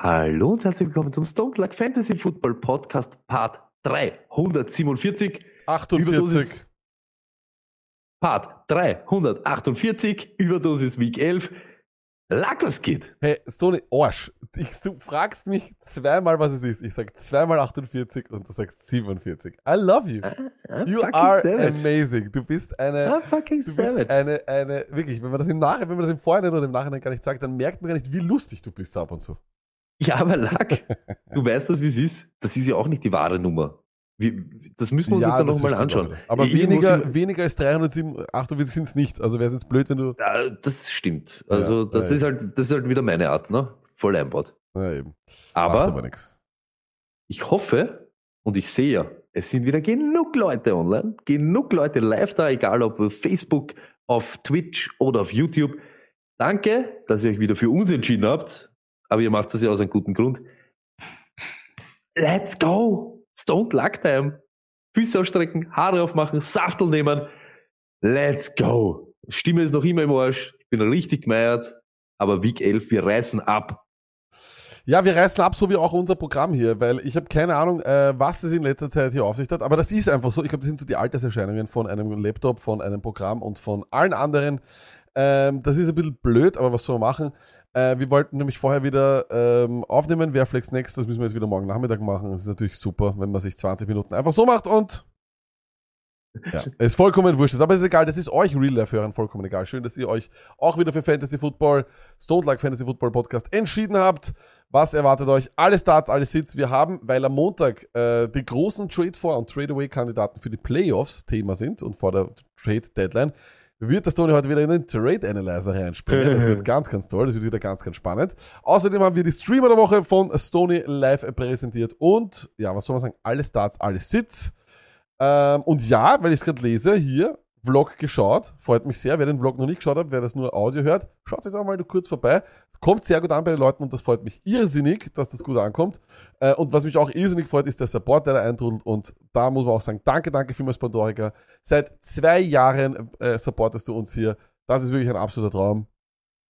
Hallo und herzlich willkommen zum Stone Luck Fantasy Football Podcast Part 347. 48. Part 348, Überdosis Week 11. Lack, was geht? Hey, Stoney, Arsch. Ich, du fragst mich zweimal, was es ist. Ich sag zweimal 48 und du sagst 47. I love you. I'm You are savage. amazing. Du bist eine, I'm fucking du bist savage. eine, eine, wirklich, wenn man das im Nachhinein, wenn man das im Vorhinein oder im Nachhinein gar nicht sagt, dann merkt man gar nicht, wie lustig du bist ab und zu. Ja, aber Lack, du weißt das, wie es ist. Das ist ja auch nicht die wahre Nummer. Wie, das müssen wir uns jetzt dann nochmal anschauen. Aber Irgendwo weniger, sind- weniger als 307, 48 sind es nicht. Also wäre es jetzt blöd, wenn du, Ja, das stimmt. Also, Ja, das ja. ist halt, das ist halt wieder meine Art, ne? Voll einbaut. na eben. Aber aber ich hoffe und ich sehe ja, es sind wieder genug Leute online, genug Leute live da, egal ob auf Facebook, auf Twitch oder auf YouTube. Danke, dass ihr euch wieder für uns entschieden habt, aber ihr macht das ja aus einem guten Grund. Let's go! Stone Luck Time. Füße ausstrecken, Haare aufmachen, Saftel nehmen. Let's go! Stimme ist noch immer im Arsch. Ich bin richtig gemeiert. Aber Week 11, wir reißen ab. Ja, wir reißen ab, so wie auch unser Programm hier, weil ich habe keine Ahnung, äh, was es in letzter Zeit hier auf sich hat, aber das ist einfach so. Ich glaube, das sind so die Alterserscheinungen von einem Laptop, von einem Programm und von allen anderen. Ähm, das ist ein bisschen blöd, aber was soll man machen? Äh, wir wollten nämlich vorher wieder ähm, aufnehmen, Verflex Next, das müssen wir jetzt wieder morgen Nachmittag machen. Das ist natürlich super, wenn man sich 20 Minuten einfach so macht und ja, ist vollkommen wurscht. Aber es ist egal, das ist euch Real-Life-Hörern vollkommen egal. Schön, dass ihr euch auch wieder für Fantasy Football, Stone Like Fantasy Football Podcast entschieden habt. Was erwartet euch? Alle Starts, alle Sits. Wir haben, weil am Montag äh, die großen Trade-For- und Trade-Away-Kandidaten für die Playoffs Thema sind und vor der Trade-Deadline, wird das Tony heute wieder in den Trade Analyzer reinspringen. Das wird ganz, ganz toll. Das wird wieder ganz, ganz spannend. Außerdem haben wir die Streamer der Woche von Stony live präsentiert und, ja, was soll man sagen? Alle Starts, alle Sits. Ähm, und ja, weil ich es gerade lese, hier, Vlog geschaut. Freut mich sehr. Wer den Vlog noch nicht geschaut hat, wer das nur Audio hört, schaut sich auch mal kurz vorbei. Kommt sehr gut an bei den Leuten und das freut mich irrsinnig, dass das gut ankommt. Äh, und was mich auch irrsinnig freut, ist der Support, der da eintrudelt. Und da muss man auch sagen, danke, danke vielmals, Pandorica. Seit zwei Jahren äh, supportest du uns hier. Das ist wirklich ein absoluter Traum.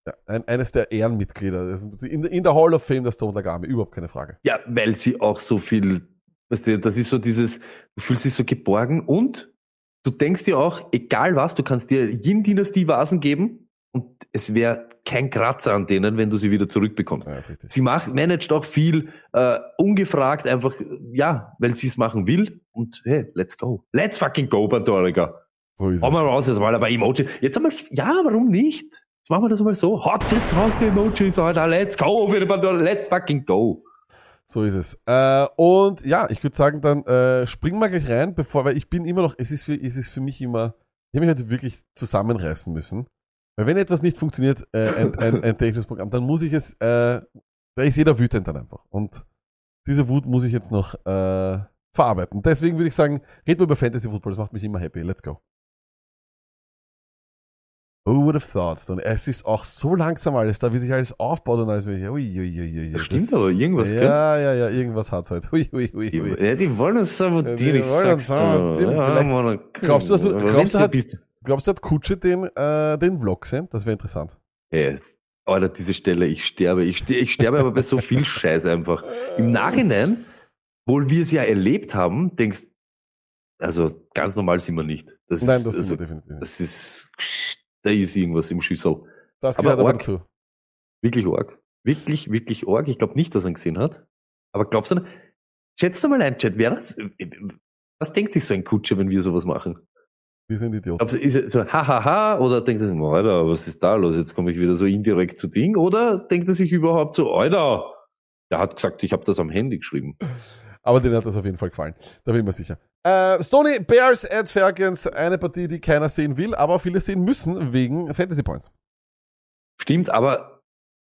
Ja, ein, eines der Ehrenmitglieder. In, in der Hall of Fame der Stone Lag Army, überhaupt keine Frage. Ja, weil sie auch so viel, weißt du, das ist so dieses, du fühlst dich so geborgen und du denkst dir auch, egal was, du kannst dir Yin-Dynastie-Vasen geben und es wäre kein Kratzer an denen, wenn du sie wieder zurückbekommst. Ja. Sie macht, managt auch viel äh, ungefragt, einfach, ja, weil sie es machen will und hey, let's go. Let's fucking go, Pandorica. So ist Hau mal es. raus, jetzt mal aber Emoji. Jetzt einmal, ja, warum nicht? Jetzt machen wir das mal so. Hot jetzt raus die Emojis, Alter. Let's go für die Pandora. Let's fucking go. So ist es. Äh, und ja, ich würde sagen, dann äh, springen wir gleich rein, bevor, weil ich bin immer noch, es ist für, es ist für mich immer, ich habe mich heute wirklich zusammenreißen müssen. Weil wenn etwas nicht funktioniert, äh, ein, ein, ein technisches Programm, dann muss ich es, äh, da ist jeder wütend dann einfach. Und diese Wut muss ich jetzt noch äh, verarbeiten. Deswegen würde ich sagen, reden wir über Fantasy Football, das macht mich immer happy. Let's go. Who would have thought? Und es ist auch so langsam alles da, wie sich alles aufbaut und alles. Ui, ui, ui, ui, Das stimmt aber, irgendwas, gell? ja, ja, ja, irgendwas hat's halt. Hui, hui, Die, hui. ja, die wollen uns sabotieren, Ja, die ich wollen uns sag's dir. sabotieren. Ja, Glaubst du, dass du- glaubst du, hat- bist- Glaubst du, hat Kutsche den, äh, den Vlog sehen? Das wäre interessant. Ja, Alter, diese Stelle, ich sterbe. Ich, ste ich sterbe aber bei so viel Scheiß einfach. Im Nachhinein, wohl wir es ja erlebt haben, denkst, also ganz normal sind wir nicht. Das Nein, ist, das also, ist definitiv. nicht. das ist, da ist irgendwas im Schüssel. Das aber gehört aber arg. dazu. Wirklich arg. Wirklich, wirklich arg. Ich glaube nicht, dass er ihn gesehen hat. Aber glaubst du, schätzt du mal ein, Chat, wer das? Was denkt sich so ein Kutscher, wenn wir sowas machen? Wir sind Idioten. Du, ist er so hahaha oder denkt er sich, Alter, was ist da los? Jetzt komme ich wieder so indirekt zu Ding. Oder denkt er sich überhaupt so, Alter, der hat gesagt, ich habe das am Handy geschrieben. Aber denen hat das auf jeden Fall gefallen. Da bin ich mir sicher. Äh, Stony Bears at Falcons, eine Partie, die keiner sehen will, aber viele sehen müssen wegen Fantasy Points. Stimmt, aber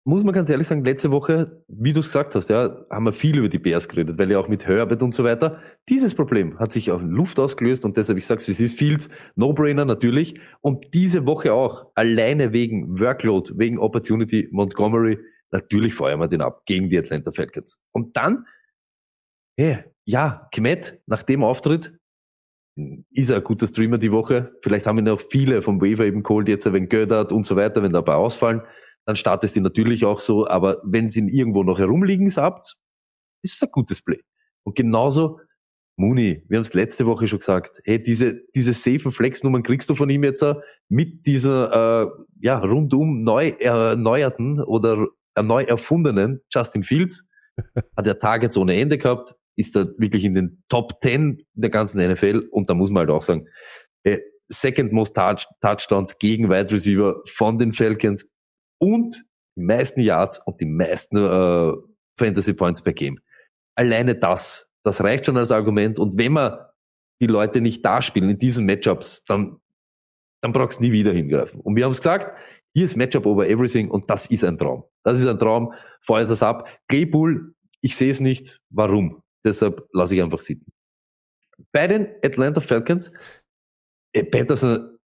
muss man ganz ehrlich sagen, letzte Woche, wie du es gesagt hast, ja, haben wir viel über die Bears geredet, weil ja auch mit Herbert und so weiter. Dieses Problem hat sich in Luft ausgelöst und deshalb, ich sag's, wie es ist, Fields, No-Brainer natürlich. Und diese Woche auch, alleine wegen Workload, wegen Opportunity Montgomery, natürlich feuern wir den ab gegen die Atlanta Falcons. Und dann, hey, ja, Kmet, nach dem Auftritt, ist er ein guter Streamer die Woche. Vielleicht haben ihn auch viele vom Waiver eben geholt, jetzt wenn Gödert und so weiter, wenn dabei ausfallen dann startest du natürlich auch so, aber wenn sie ihn irgendwo noch herumliegen habt, ist es ein gutes Play. Und genauso Mooney, wir haben es letzte Woche schon gesagt, hey, diese, diese safe Flex-Nummern kriegst du von ihm jetzt mit dieser äh, ja, rundum neu erneuerten oder neu erfundenen Justin Fields. Hat er Targets ohne Ende gehabt, ist er wirklich in den Top 10 der ganzen NFL und da muss man halt auch sagen, hey, Second Most Touch, Touchdowns gegen Wide Receiver von den Falcons und die meisten Yards und die meisten äh, Fantasy Points per Game. Alleine das, das reicht schon als Argument. Und wenn man die Leute nicht da spielen in diesen Matchups, dann, dann brauchst du nie wieder hingreifen. Und wir haben es gesagt, hier ist Matchup over everything und das ist ein Traum. Das ist ein Traum. Feuert das ab. Claypool, ich sehe es nicht. Warum? Deshalb lasse ich einfach sitzen. Bei den Atlanta Falcons, äh, Patterson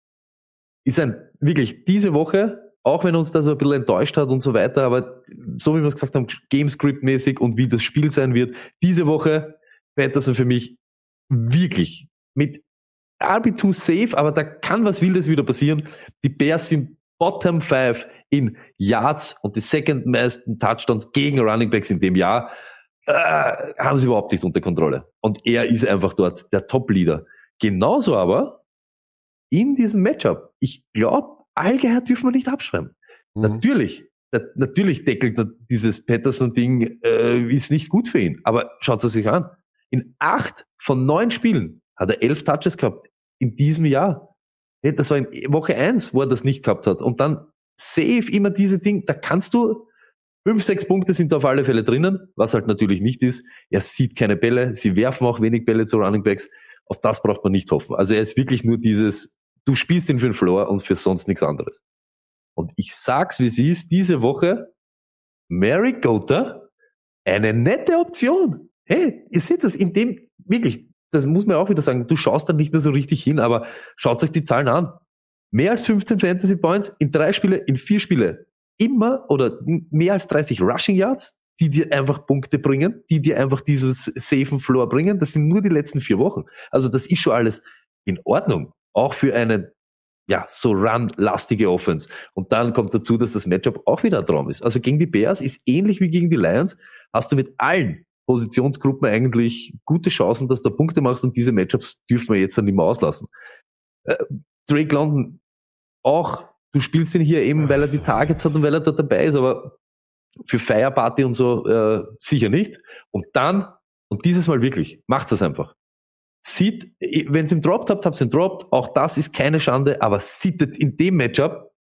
ist ein wirklich diese Woche auch wenn uns das so ein bisschen enttäuscht hat und so weiter, aber so wie wir es gesagt haben, Gamescript-mäßig und wie das Spiel sein wird, diese Woche Patterson für mich wirklich mit RB2 safe, aber da kann was Wildes wieder passieren. Die Bears sind Bottom 5 in Yards und die second meisten Touchdowns gegen Running Backs in dem Jahr äh, haben sie überhaupt nicht unter Kontrolle. Und er ist einfach dort der Top-Leader. Genauso aber in diesem Matchup. Ich glaube, Allgeier dürfen wir nicht abschreiben. Mhm. Natürlich, natürlich deckelt dieses Patterson-Ding, äh, ist nicht gut für ihn. Aber schaut es sich an. In acht von neun Spielen hat er elf Touches gehabt in diesem Jahr. Das war in Woche eins, wo er das nicht gehabt hat. Und dann safe immer diese Dinge, da kannst du, fünf, sechs Punkte sind auf alle Fälle drinnen, was halt natürlich nicht ist. Er sieht keine Bälle, sie werfen auch wenig Bälle zu Running Backs. Auf das braucht man nicht hoffen. Also er ist wirklich nur dieses, Du spielst ihn für den Floor und für sonst nichts anderes. Und ich sag's, wie sie ist, diese Woche, Mary Gota, eine nette Option. Hey, ihr seht das in dem, wirklich, das muss man auch wieder sagen, du schaust dann nicht mehr so richtig hin, aber schaut euch die Zahlen an. Mehr als 15 Fantasy Points in drei Spiele, in vier Spiele. Immer oder mehr als 30 Rushing Yards, die dir einfach Punkte bringen, die dir einfach dieses safen Floor bringen. Das sind nur die letzten vier Wochen. Also das ist schon alles in Ordnung auch für eine ja, so run-lastige Offense. Und dann kommt dazu, dass das Matchup auch wieder ein Traum ist. Also gegen die Bears ist ähnlich wie gegen die Lions, hast du mit allen Positionsgruppen eigentlich gute Chancen, dass du Punkte machst und diese Matchups dürfen wir jetzt dann nicht mehr auslassen. Äh, Drake London auch, du spielst ihn hier eben, weil er die Targets hat und weil er dort dabei ist, aber für Feierparty und so äh, sicher nicht. Und dann, und dieses Mal wirklich, macht das einfach sieht, wenn ihr ihn droppt habt, habt ihr ihn droppt. Auch das ist keine Schande, aber sieht jetzt in dem Matchup,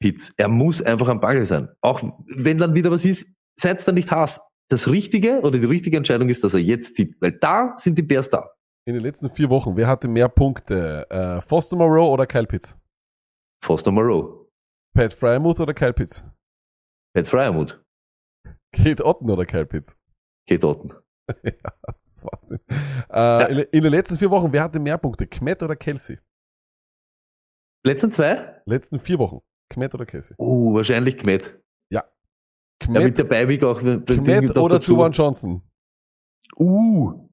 Pitts, er muss einfach am Bagel sein. Auch wenn dann wieder was ist, seid dann nicht Hass. Das Richtige oder die richtige Entscheidung ist, dass er jetzt zieht, weil da sind die Bears da. In den letzten vier Wochen, wer hatte mehr Punkte? Äh, Foster Moreau oder Kyle Pitts? Foster Moreau. Pat Fryermuth oder Kyle Pitts? Pat Fryermuth. Kate Otten oder Kyle Pitts? Kate Otten. ja, das ist Wahnsinn. Äh, ja. in, in, den letzten vier Wochen, wer hatte mehr Punkte? Kmet oder Kelsey? Letzten zwei? Letzten vier Wochen. Kmet oder Kelsey? Uh, wahrscheinlich Kmet. Ja. Kmet, ja, mit der Beiweg auch. Kmet oder Juwan Johnson? Uh.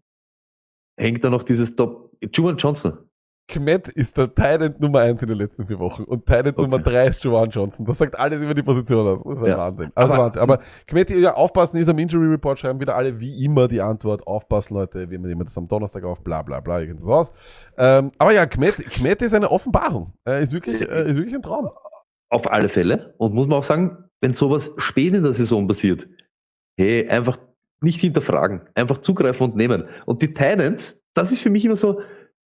Hängt da noch dieses Top. Juwan Johnson. Kmet ist der Tyrant Nummer 1 in den letzten vier Wochen und Tyrant okay. Nummer 3 ist Joan Johnson. Das sagt alles über die Position aus. Das ist ja. Wahnsinn. Also aber, Wahnsinn. Aber Kmet, ja, aufpassen ist am Injury Report, schreiben wieder alle wie immer die Antwort. Aufpassen, Leute, wir nehmen das am Donnerstag auf, bla bla bla, ihr kennt das aus. Ähm, aber ja, Kmet, Kmet ist eine Offenbarung. Äh, ist, wirklich, äh, ist wirklich ein Traum. Auf alle Fälle. Und muss man auch sagen, wenn sowas spät in der Saison passiert, hey, einfach nicht hinterfragen, einfach zugreifen und nehmen. Und die Titans, das ist für mich immer so,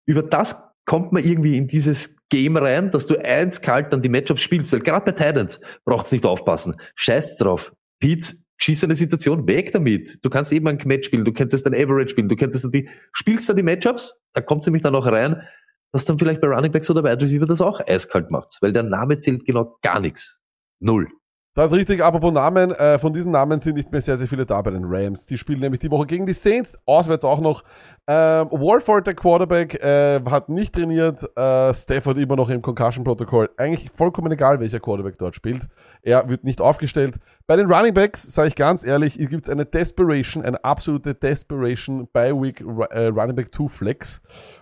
über das kommt man irgendwie in dieses Game rein, dass du eins kalt dann die Matchups spielst, weil gerade bei Titans braucht's nicht aufpassen. Scheiß drauf. Pete, schießende Situation, weg damit. Du kannst eben ein Match spielen, du könntest ein Average spielen, du könntest die, spielst dann die Matchups, da kommt nämlich dann auch rein, dass dann vielleicht bei Running Backs oder Wide Receiver das auch eiskalt macht, weil der Name zählt genau gar nichts. Null. Das ist richtig, apropos Namen, äh, von diesen Namen sind nicht mehr sehr, sehr viele da bei den Rams. Die spielen nämlich die Woche gegen die Saints, auswärts auch noch. Ähm, Warford, der Quarterback, äh, hat nicht trainiert, äh, Stafford immer noch im Concussion-Protokoll. Eigentlich vollkommen egal, welcher Quarterback dort spielt. Er wird nicht aufgestellt. Bei den Running Backs, sage ich ganz ehrlich, hier gibt's eine Desperation, eine absolute Desperation bei Week äh, Running Back 2 Flex.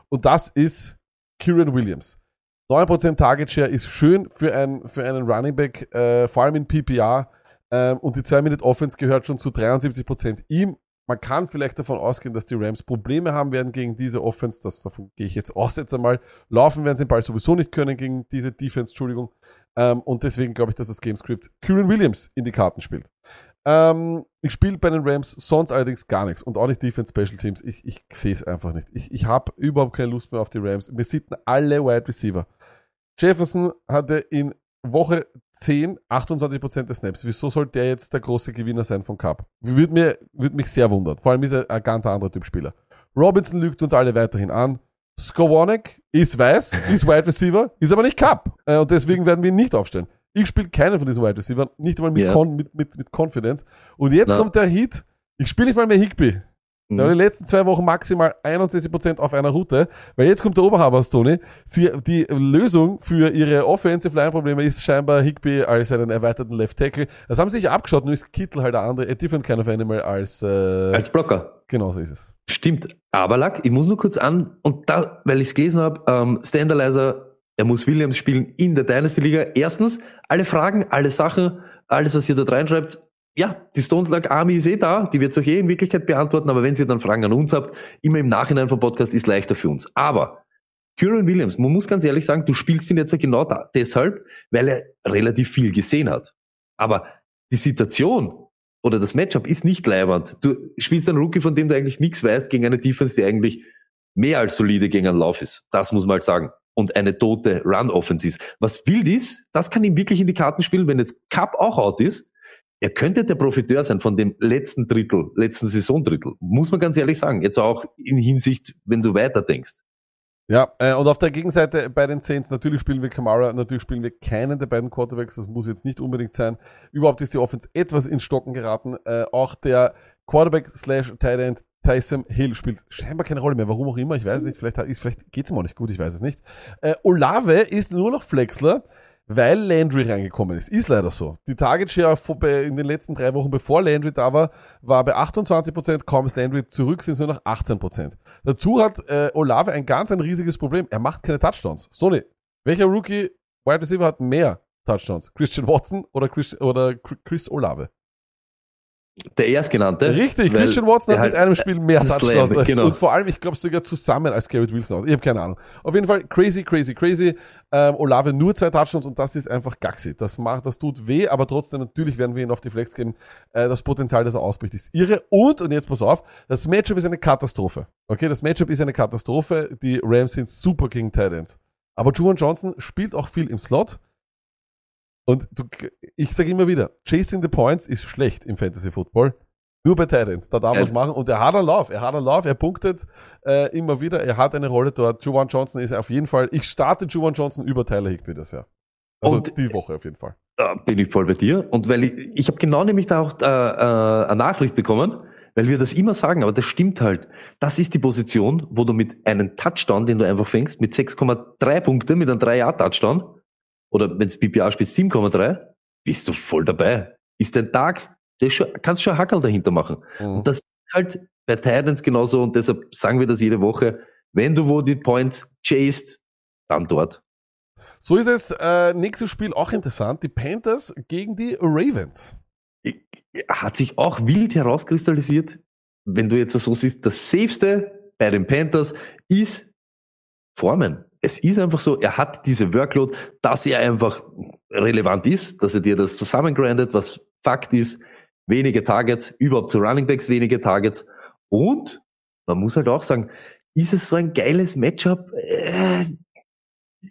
Und das ist Kieran Williams. 9% Target Share ist schön für, ein, für einen Running Back, äh, vor allem in PPR. Ähm, und die 2-Minute-Offense gehört schon zu 73% ihm. Man kann vielleicht davon ausgehen, dass die Rams Probleme haben werden gegen diese Offense. Das, davon gehe ich jetzt aus jetzt einmal. Laufen werden sie den Ball sowieso nicht können gegen diese Defense, Entschuldigung. Ähm, und deswegen glaube ich, dass das Gamescript Kieran Williams in die Karten spielt. Ähm, ich spiele bei den Rams sonst allerdings gar nichts und auch nicht Defense Special Teams. Ich, ich sehe es einfach nicht. Ich, ich habe überhaupt keine Lust mehr auf die Rams. Wir sitzen alle Wide Receiver. Jefferson hatte in Woche 10 28% der Snaps. Wieso soll der jetzt der große Gewinner sein von Cup? Würde, mir, würde mich sehr wundern. Vor allem ist er ein ganz anderer Typ Spieler. Robinson lügt uns alle weiterhin an. Skowanek ist weiß, ist Wide Receiver, ist aber nicht Cup. Äh, und deswegen werden wir ihn nicht aufstellen. Ich spiele keinen von diesen Wide Receivers, nicht einmal mit, Ja. Con, mit, mit, mit Confidence. Und jetzt Na. kommt der Hit. Ich spiele nicht mal mehr Higby. Mhm. War die letzten zwei Wochen maximal 61% auf einer Route, weil jetzt kommt der Oberhabers, Tony. Sie, die Lösung für ihre Offensive Line-Probleme ist scheinbar Higby als einen erweiterten Left Tackle. Das haben sie sich abgeschaut, nur ist Kittel halt der andere, a different kind of animal als, äh, Als Blocker. genau so ist es. Stimmt. Aber Lack, ich muss nur kurz an, und da, weil ich es gelesen habe, ähm, Standalizer, er muss Williams spielen in der Dynasty-Liga. Erstens, alle Fragen, alle Sachen, alles, was ihr dort reinschreibt, ja, die Stone Luck Army ist eh da, die wird euch eh in Wirklichkeit beantworten, aber wenn ihr dann Fragen an uns habt, immer im Nachhinein vom Podcast ist leichter für uns. Aber Kieran Williams, man muss ganz ehrlich sagen, du spielst ihn jetzt genau da, deshalb, weil er relativ viel gesehen hat. Aber die Situation oder das Matchup ist nicht leibernd. Du spielst einen Rookie, von dem du eigentlich nichts weißt, gegen eine Defense, die eigentlich mehr als solide gegen einen Lauf ist. Das muss man halt sagen. Und eine tote Run-Offense ist. Was wild ist, das kann ihm wirklich in die Karten spielen, wenn jetzt Cup auch out ist. Er könnte der Profiteur sein von dem letzten Drittel, letzten Saisondrittel. Muss man ganz ehrlich sagen. Jetzt auch in Hinsicht, wenn du weiterdenkst. Ja, äh, und auf der Gegenseite bei den Saints, natürlich spielen wir Kamara, natürlich spielen wir keinen der beiden Quarterbacks, das muss jetzt nicht unbedingt sein. Überhaupt ist die Offense etwas ins Stocken geraten. Äh, auch der Quarterback slash Tight End Tyson Hill spielt scheinbar keine Rolle mehr. Warum auch immer, ich weiß es nicht. Vielleicht, ist, vielleicht geht's ihm auch nicht gut, ich weiß es nicht. Äh, Olave ist nur noch Flexler, weil Landry reingekommen ist. Ist leider so. Die Target Share in den letzten drei Wochen, bevor Landry da war, war bei 28%. Kaum ist Landry zurück, sind es nur noch 18%. Dazu hat äh, Olave ein ganz ein riesiges Problem. Er macht keine Touchdowns. Stoney, welcher Rookie Wide Receiver hat mehr Touchdowns? Christian Watson oder Chris, oder Chris Olave? Der Erstgenannte. Richtig, Christian Watson hat mit halt einem Spiel mehr Touchdowns. Als, genau. Und vor allem, ich glaube sogar zusammen als Garrett Wilson aus. Ich habe keine Ahnung. Auf jeden Fall crazy, crazy, crazy. Ähm, Olave nur zwei Touchdowns und das ist einfach gaxi. Das macht, das tut weh, aber trotzdem natürlich werden wir ihn auf die Flex geben. Äh, das Potenzial, dass er ausbricht, ist irre. Und, und jetzt pass auf, das Matchup ist eine Katastrophe. Okay, das Matchup ist eine Katastrophe. Die Rams sind super gegen Tight Ends. Aber Juwan Johnson spielt auch viel im Slot. Und du, ich sage immer wieder, Chasing the Points ist schlecht im Fantasy Football. Nur bei Titans, da darf man es machen. Und er hat einen Lauf, er hat einen Lauf, er punktet äh, immer wieder, er hat eine Rolle dort. Juwan Johnson ist auf jeden Fall, ich starte Juwan Johnson über Tyler Higby das Jahr. Also Und- die Woche auf jeden Fall. Da bin ich voll bei dir. Und weil ich, ich habe genau nämlich da auch äh, äh, eine Nachricht bekommen, weil wir das immer sagen, aber das stimmt halt. Das ist die Position, wo du mit einem Touchdown, den du einfach fängst, mit 6,3 Punkte, mit einem 3-Jahr-Touchdown, oder wenn es PPA spielst, 7,3, bist du voll dabei. Ist dein Tag, der schon, kannst schon Hackerl dahinter machen. Mhm. Und das ist halt bei Titans genauso und deshalb sagen wir das jede Woche. Wenn du wo die Points chased, dann dort. So ist es. Äh, nächstes Spiel auch interessant. Die Panthers gegen die Ravens. hat sich auch wild herauskristallisiert, wenn du jetzt so siehst, das Safeste bei den Panthers ist Formen. Es ist einfach so, er hat diese Workload, dass er einfach relevant ist, dass er dir das zusammengrindet, was Fakt ist, wenige Targets, überhaupt zu Running Backs wenige Targets und man muss halt auch sagen, ist es so ein geiles Matchup? Äh,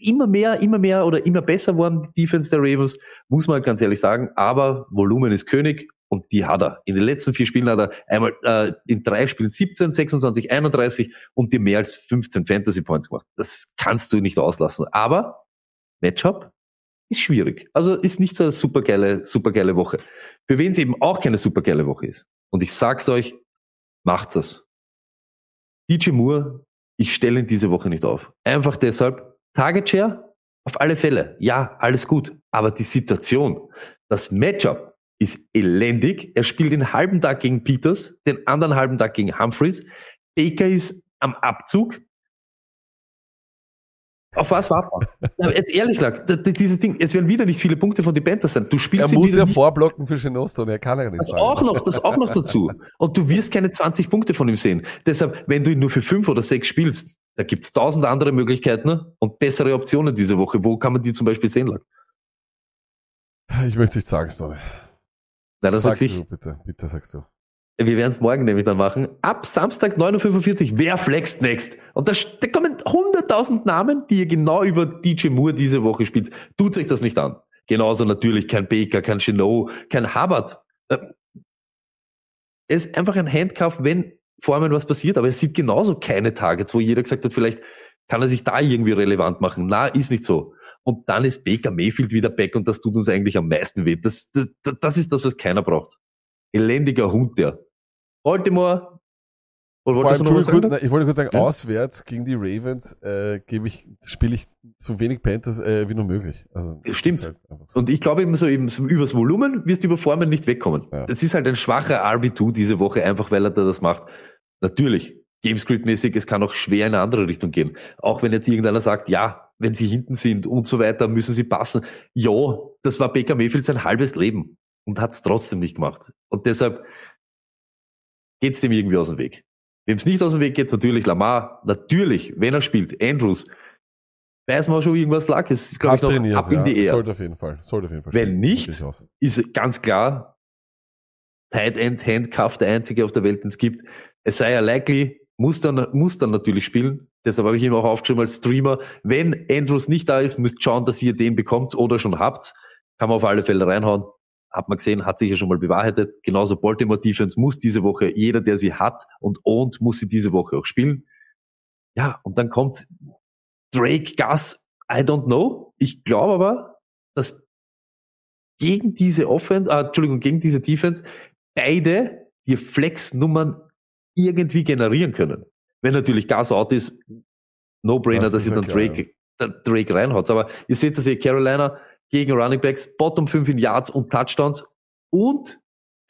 immer mehr, immer mehr oder immer besser worden, die Defense der Ravens, muss man ganz ehrlich sagen. Aber Volumen ist König und die hat er. In den letzten vier Spielen hat er einmal äh, in drei Spielen 17, 26, 31 und dir mehr als 15 Fantasy Points gemacht. Das kannst du nicht auslassen. Aber Matchup, ist schwierig. Also ist nicht so eine supergeile, supergeile Woche. Für wen es eben auch keine supergeile Woche ist. Und ich sag's euch, macht's es. DJ Moore, ich stelle ihn diese Woche nicht auf. Einfach deshalb, Target Share, auf alle Fälle. Ja, alles gut. Aber die Situation, das Matchup ist elendig. Er spielt den halben Tag gegen Peters, den anderen halben Tag gegen Humphreys. Baker ist am Abzug. Auf was warten Jetzt ehrlich gesagt, dieses Ding, es werden wieder nicht viele Punkte von den Panthers sein. Du spielst Er muss ja vorblocken für Genoston, er kann ja nicht das sagen. auch noch, das auch noch dazu. Und du wirst keine 20 Punkte von ihm sehen. Deshalb, wenn du ihn nur für fünf oder sechs spielst, da gibt's tausend andere Möglichkeiten ne? und bessere Optionen diese Woche. Wo kann man die zum Beispiel sehen? Lack? Ich möchte nicht sagen, Stoney. Nein, das Sag ich. du, bitte, bitte sagst du. Wir werden es morgen nämlich dann machen. Ab Samstag 9.45 Uhr, wer flext next? Und da, da kommen 100.000 Namen, die ihr genau über DJ Moore diese Woche spielt. Tut euch das nicht an. Genauso natürlich kein Baker, kein Chenot, kein Hubbard. Äh, Es ist einfach ein Handkauf, wenn vor allem was passiert, aber es sieht genauso keine Targets, wo jeder gesagt hat, vielleicht kann er sich da irgendwie relevant machen. Na, ist nicht so. Und dann ist Baker Mayfield wieder back und das tut uns eigentlich am meisten weh. Das, das, das ist das, was keiner braucht. Elendiger Hund, der. Baltimore. Oder Vor allem, sagen? gut, ich wollte kurz sagen, Ja. auswärts gegen die Ravens äh, gebe ich, spiele ich so wenig Panthers äh, wie nur möglich. Also, Stimmt. halt so. Und ich glaube eben so eben so übers Volumen wirst du über Formen nicht wegkommen. Ja. Das ist halt ein schwacher RB2 diese Woche, einfach weil er da das macht. Natürlich, Gamescript-mäßig, es kann auch schwer in eine andere Richtung gehen. Auch wenn jetzt irgendeiner sagt, ja, wenn sie hinten sind und so weiter, müssen sie passen. Ja, das war Baker Mayfield sein halbes Leben und hat es trotzdem nicht gemacht. Und deshalb geht's dem irgendwie aus dem Weg. Wem es nicht aus dem Weg geht, natürlich Lamar. Natürlich, wenn er spielt, Andrews. Weiß man schon irgendwas lag. Es ist, glaube ich, noch ab in die Air Sollte auf jeden Fall. Sollte auf jeden Fall. Wenn nicht, ist ganz klar Tight End Handcuff der einzige auf der Welt, den es gibt. Es sei ja likely, muss dann, muss dann natürlich spielen. Deshalb habe ich ihn auch aufgeschrieben als Streamer. Wenn Andrews nicht da ist, müsst schauen, dass ihr den bekommt oder schon habt. Kann man auf alle Fälle reinhauen. Hat man gesehen, hat sich ja schon mal bewahrheitet. Genauso Baltimore Defense muss diese Woche, jeder, der sie hat und ownt, muss sie diese Woche auch spielen. Ja, und dann kommt Drake, Gus, I don't know. Ich glaube aber, dass gegen diese Offense, ah, Entschuldigung, gegen diese Defense beide die Flex-Nummern irgendwie generieren können. Wenn natürlich Gas out ist, no-brainer, Das dass ihr ja dann klar, Drake, der Drake reinhaut. Aber ihr seht das hier, Carolina gegen Running Backs, Bottom 5 in Yards und Touchdowns und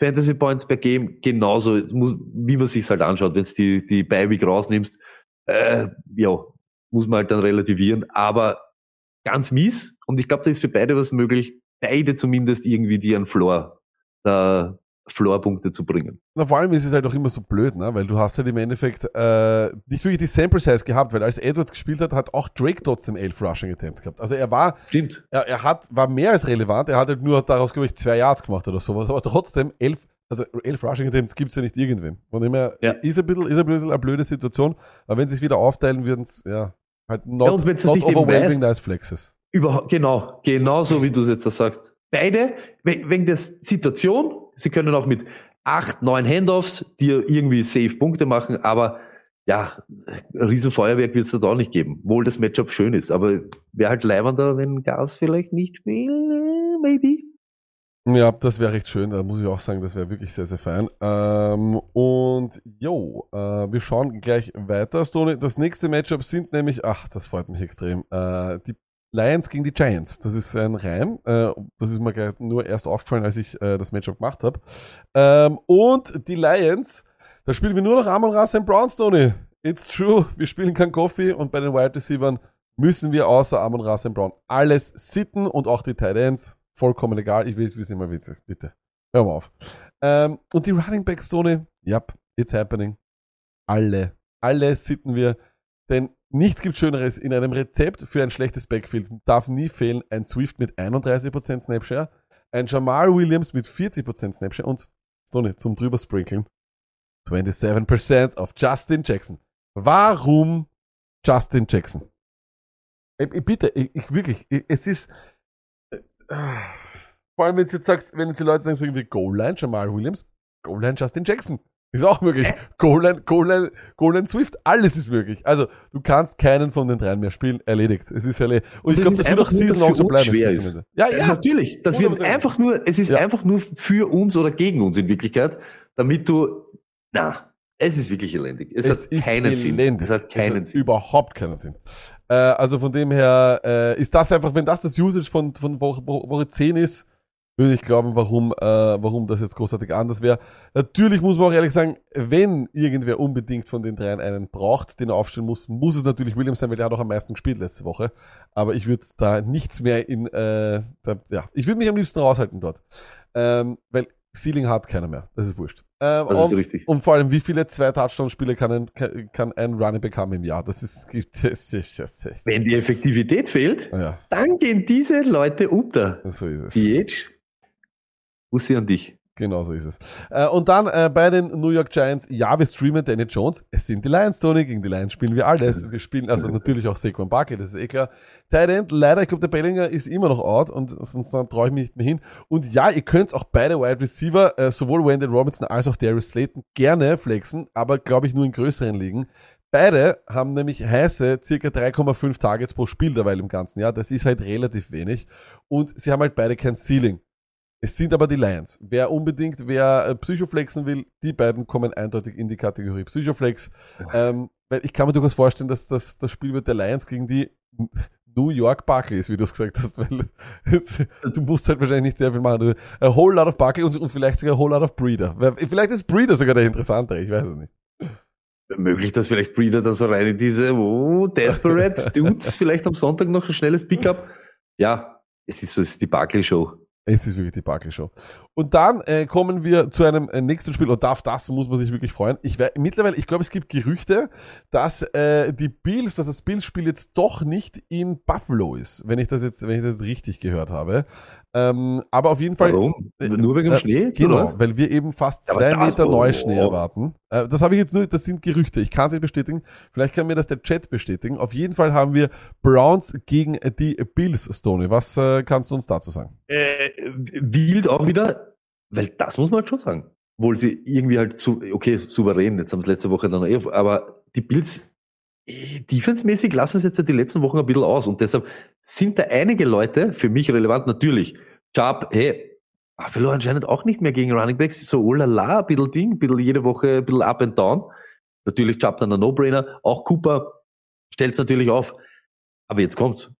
Fantasy Points per Game genauso, muss, wie man sich's halt anschaut, wenn du die, die Bi-Week rausnimmst, äh, ja, muss man halt dann relativieren, aber ganz mies und ich glaube, da ist für beide was möglich, beide zumindest irgendwie die an Floor, äh, Floor-Punkte zu bringen. Na, vor allem ist es halt auch immer so blöd, ne? weil du hast halt im Endeffekt äh, nicht wirklich die Sample Size gehabt, weil als Edwards gespielt hat, hat auch Drake trotzdem elf Rushing Attempts gehabt. Also er war, Stimmt. er, er hat, war mehr als relevant, er hat halt nur daraus, glaube ich, zwei Yards gemacht oder sowas, aber trotzdem elf, also elf Rushing Attempts gibt's ja nicht irgendwem. Von dem her Ja. ist ein bisschen, ist ein bisschen eine blöde Situation, aber wenn sie sich wieder aufteilen, würden's ja, halt not, Ja, und not overwhelming nice flexes. Überhaupt, genau, genau so wie du es jetzt sagst. Beide, we- wegen der Situation, sie können auch mit acht, neun Handoffs dir irgendwie safe Punkte machen, aber ja, Riesenfeuerwerk wird es da auch nicht geben. Wohl das Matchup schön ist, aber wäre halt leibender, wenn Gas vielleicht nicht äh, maybe. Ja, das wäre recht schön. Da muss ich auch sagen, das wäre wirklich sehr, sehr fein. Ähm, und jo, äh, wir schauen gleich weiter. Stone, das nächste Matchup sind nämlich, ach, das freut mich extrem, äh, die Lions gegen die Giants. Das ist ein Reim. Äh, das ist mir nur erst aufgefallen, als ich äh, das Matchup gemacht habe. Ähm, und die Lions, da spielen wir nur noch Amon Ra St. Brown, Stoney. It's true. Wir spielen kein Coffee und bei den Wide Receivers müssen wir außer Amon Ra St. Brown alles sitten und auch die Tight Ends. Vollkommen egal. Ich will es immer witzig. Bitte. Hör mal auf. Ähm, und die Running Backs, Tony. Yep, it's happening. Alle. Alle sitten wir. Denn nichts gibt Schöneres in einem Rezept für ein schlechtes Backfield. Darf nie fehlen ein Swift mit 31% Snapshare, ein Jamal Williams mit 40% Snapshare und, Tony, zum drüber sprinkeln, 27% auf Justin Jackson. Warum Justin Jackson? Ich, ich bitte, ich, ich wirklich, ich, es ist, äh, vor allem wenn du jetzt sagst, wenn jetzt die Leute sagen so irgendwie Goal Line Jamal Williams, Goal Line Justin Jackson. Ist auch möglich. Golan, Golan, Golan Swift, alles ist möglich. Also, du kannst keinen von den dreien mehr spielen, erledigt. Es ist erledigt. Und ich glaube, das wird auch einfach nur, Season dass Long für so bleiben. schwer ist. Ja, Ja, ja. natürlich. Das wird 100%. einfach nur, es ist Ja. einfach nur für uns oder gegen uns in Wirklichkeit, damit du, na, es ist wirklich elendig. Es, hat keinen Sinn. elendig. Es hat keinen hat Sinn. Überhaupt keinen Sinn. Äh, also von dem her äh, ist das einfach, wenn das das Usage von, von Woche, Wo- Woche 10 ist, würde ich glauben, warum, äh, warum das jetzt großartig anders wäre. Natürlich muss man auch ehrlich sagen, wenn irgendwer unbedingt von den dreien einen braucht, den er aufstellen muss, muss es natürlich Williams sein, weil der hat auch am meisten gespielt letzte Woche. Aber ich würde da nichts mehr in, äh, da, ja, ich würde mich am liebsten raushalten dort. Ähm, weil Ceiling hat keiner mehr. Das ist wurscht. Ähm, Das ist und, richtig. und vor allem, wie viele zwei Touchdown-Spiele kann ein, kann, kann ein Running Back haben im Jahr? Das ist, gibt es, das ist, das Wenn die Effektivität fehlt, ja, dann gehen diese Leute unter. so ist es. CH, Bussi an dich. Genau so ist es. Äh, und dann äh, bei den New York Giants, ja, wir streamen Danny Jones. Es sind die Lions, Tony. Gegen die Lions spielen wir alles. Wir spielen also natürlich auch Saquon Barkley, das ist eh klar. Tight End, leider, ich glaube, der Bellinger ist immer noch out und sonst traue ich mich nicht mehr hin. Und ja, ihr könnt auch beide Wide Receiver, äh, sowohl Wendell Robinson als auch Darius Slayton, gerne flexen, aber glaube ich nur in größeren Ligen. Beide haben nämlich heiße circa 3,5 Targets pro Spiel derweil im ganzen Jahr. Das ist halt relativ wenig. Und sie haben halt beide kein Ceiling. Es sind aber die Lions. Wer unbedingt, wer äh, Psychoflexen will, die beiden kommen eindeutig in die Kategorie Psychoflex. Ähm, weil ich kann mir durchaus vorstellen, dass das, das Spiel wird der Lions gegen die New York Barclays, wie du es gesagt hast, weil du musst halt wahrscheinlich nicht sehr viel machen. A whole lot of Barclay und, und vielleicht sogar a whole lot of Breeder. Vielleicht ist Breeder sogar der interessantere, ich weiß es nicht. Möglich, dass vielleicht Breeder dann so rein in diese, oh, Desperate Dudes vielleicht am Sonntag noch ein schnelles Pickup. Ja, es ist so, es ist die Barkley-Show. Es ist wirklich die Barkley-Show. Und dann äh, kommen wir zu einem äh, nächsten Spiel und auf das muss man sich wirklich freuen. Ich wei- mittlerweile, ich glaube, es gibt Gerüchte, dass äh, die Bills, dass das Bills-Spiel jetzt doch nicht in Buffalo ist, wenn ich das jetzt, wenn ich das richtig gehört habe. Ähm, aber auf jeden Fall. Warum? Nur wegen dem Äh, Schnee Genau, oder? weil wir eben fast Aber zwei Meter Neuschnee oh. erwarten. Äh, das habe ich jetzt nur, das sind Gerüchte. Ich kann es nicht bestätigen. Vielleicht kann mir das der Chat bestätigen. Auf jeden Fall haben wir Browns gegen die Bills, Stoney. Was äh, kannst du uns dazu sagen? Äh, wild auch wieder, weil das muss man halt schon sagen. Obwohl sie irgendwie halt zu, okay, souverän, jetzt haben sie letzte Woche dann eh, aber die Bills, eh, defensemäßig lassen sie jetzt die letzten Wochen ein bisschen aus und deshalb sind da einige Leute, für mich relevant natürlich, Chubb, hey, Buffalo anscheinend auch nicht mehr gegen Running Backs, so oh la la, ein bisschen Ding, ein bisschen jede Woche ein bisschen up and down. Natürlich Chubb dann ein No-Brainer, auch Cooper stellt's natürlich auf. Aber jetzt kommt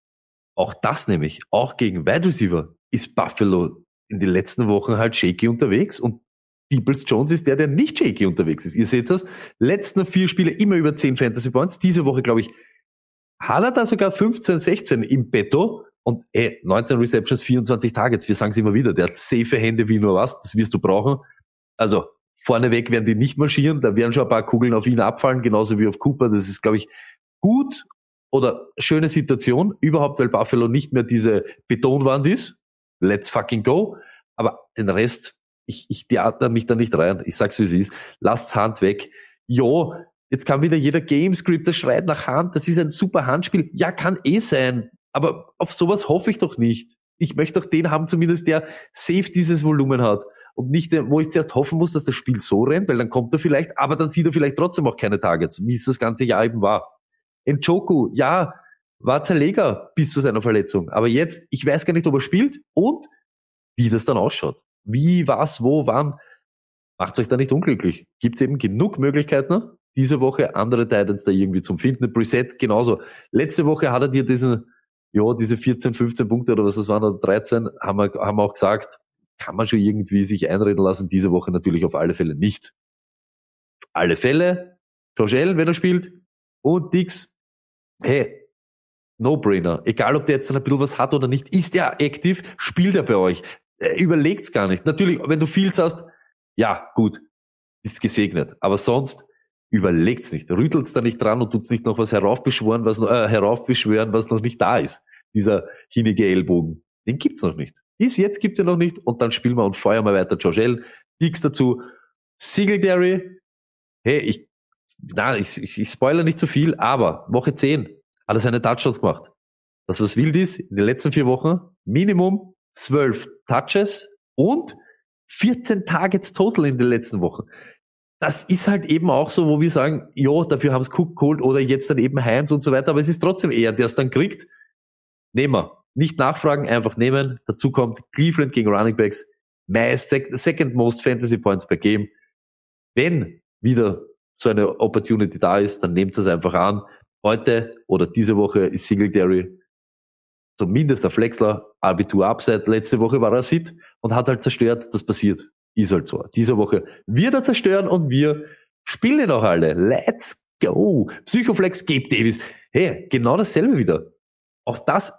auch das nämlich, auch gegen Wide Receiver ist Buffalo in den letzten Wochen halt shaky unterwegs und Peoples Jones ist der, der nicht shaky unterwegs ist. Ihr seht das, letzten vier Spiele immer über 10 Fantasy Points. Diese Woche, glaube ich, hat er da sogar 15, 16 im Betto und ey, 19 Receptions, 24 Targets. Wir sagen es immer wieder, der hat safe Hände wie nur was, das wirst du brauchen. Also vorneweg werden die nicht marschieren, da werden schon ein paar Kugeln auf ihn abfallen, genauso wie auf Cooper. Das ist, glaube ich, gut oder schöne Situation, überhaupt, weil Buffalo nicht mehr diese Betonwand ist. Let's fucking go. Aber den Rest, ich, ich theater mich da nicht rein. Ich sag's wie es ist. Lasst's Hand weg. Jo, jetzt kann wieder jeder Gamescript, das schreit nach Hand. Das ist ein super Handspiel. Ja, kann eh sein. Aber auf sowas hoffe ich doch nicht. Ich möchte doch den haben, zumindest der safe dieses Volumen hat. Und nicht, der, wo ich zuerst hoffen muss, dass das Spiel so rennt, weil dann kommt er vielleicht, aber dann sieht er vielleicht trotzdem auch keine Targets, wie es das ganze Jahr eben war. Njoku, ja, war Zerleger bis zu seiner Verletzung. Aber jetzt, ich weiß gar nicht, ob er spielt und wie das dann ausschaut. Wie, was, wo, wann. Macht euch da nicht unglücklich. Gibt es eben genug Möglichkeiten, diese Woche andere Titans da irgendwie zum Finden. Preset genauso. Letzte Woche hat er dir diesen, ja, diese 14, 15 Punkte oder was das waren, oder 13, haben wir, haben wir auch gesagt, kann man schon irgendwie sich einreden lassen. Diese Woche natürlich auf alle Fälle nicht. Auf alle Fälle, Josh Allen, wenn er spielt, und Dix, hey, No-Brainer. Egal, ob der jetzt ein bisschen was hat oder nicht, ist er aktiv, spielt er bei euch. Äh, Überlegt's gar nicht. Natürlich, wenn du Fields hast, ja, gut, bist gesegnet. Aber sonst, überlegt's nicht. Rüttelt's da nicht dran und tut's nicht noch was heraufbeschwören, was äh, heraufbeschwören, was noch nicht da ist. Dieser hinige Ellbogen. Den gibt's noch nicht. Bis jetzt gibt's ja noch nicht. Und dann spielen wir und feuern wir weiter Josh Allen. Dix dazu. Singletary. Hey, ich, na, ich, ich, ich spoilere nicht zu viel, aber Woche 10 hat er seine Touchdowns gemacht. Das, was wild ist, in den letzten vier Wochen Minimum 12 Touches und 14 Targets total in den letzten Wochen. das ist halt eben auch so, wo wir sagen, ja, dafür haben es Cook geholt oder jetzt dann eben Heinz und so weiter, aber es ist trotzdem er, der es dann kriegt. Nehmen wir. Nicht nachfragen, einfach nehmen. Dazu kommt Cleveland gegen Running Backs. Meist, second most Fantasy Points per Game. Wenn wieder so eine Opportunity da ist, dann nehmt es einfach an. Heute oder diese Woche ist Singletary zumindest der Flexler, Abitur Upside. Letzte Woche war er Sit und hat halt zerstört. Das passiert. Ist halt so. Diese Woche wird er zerstören und wir spielen auch alle. Let's go. Psychoflex, Gabe Davis. Hey, genau dasselbe wieder. Auch das,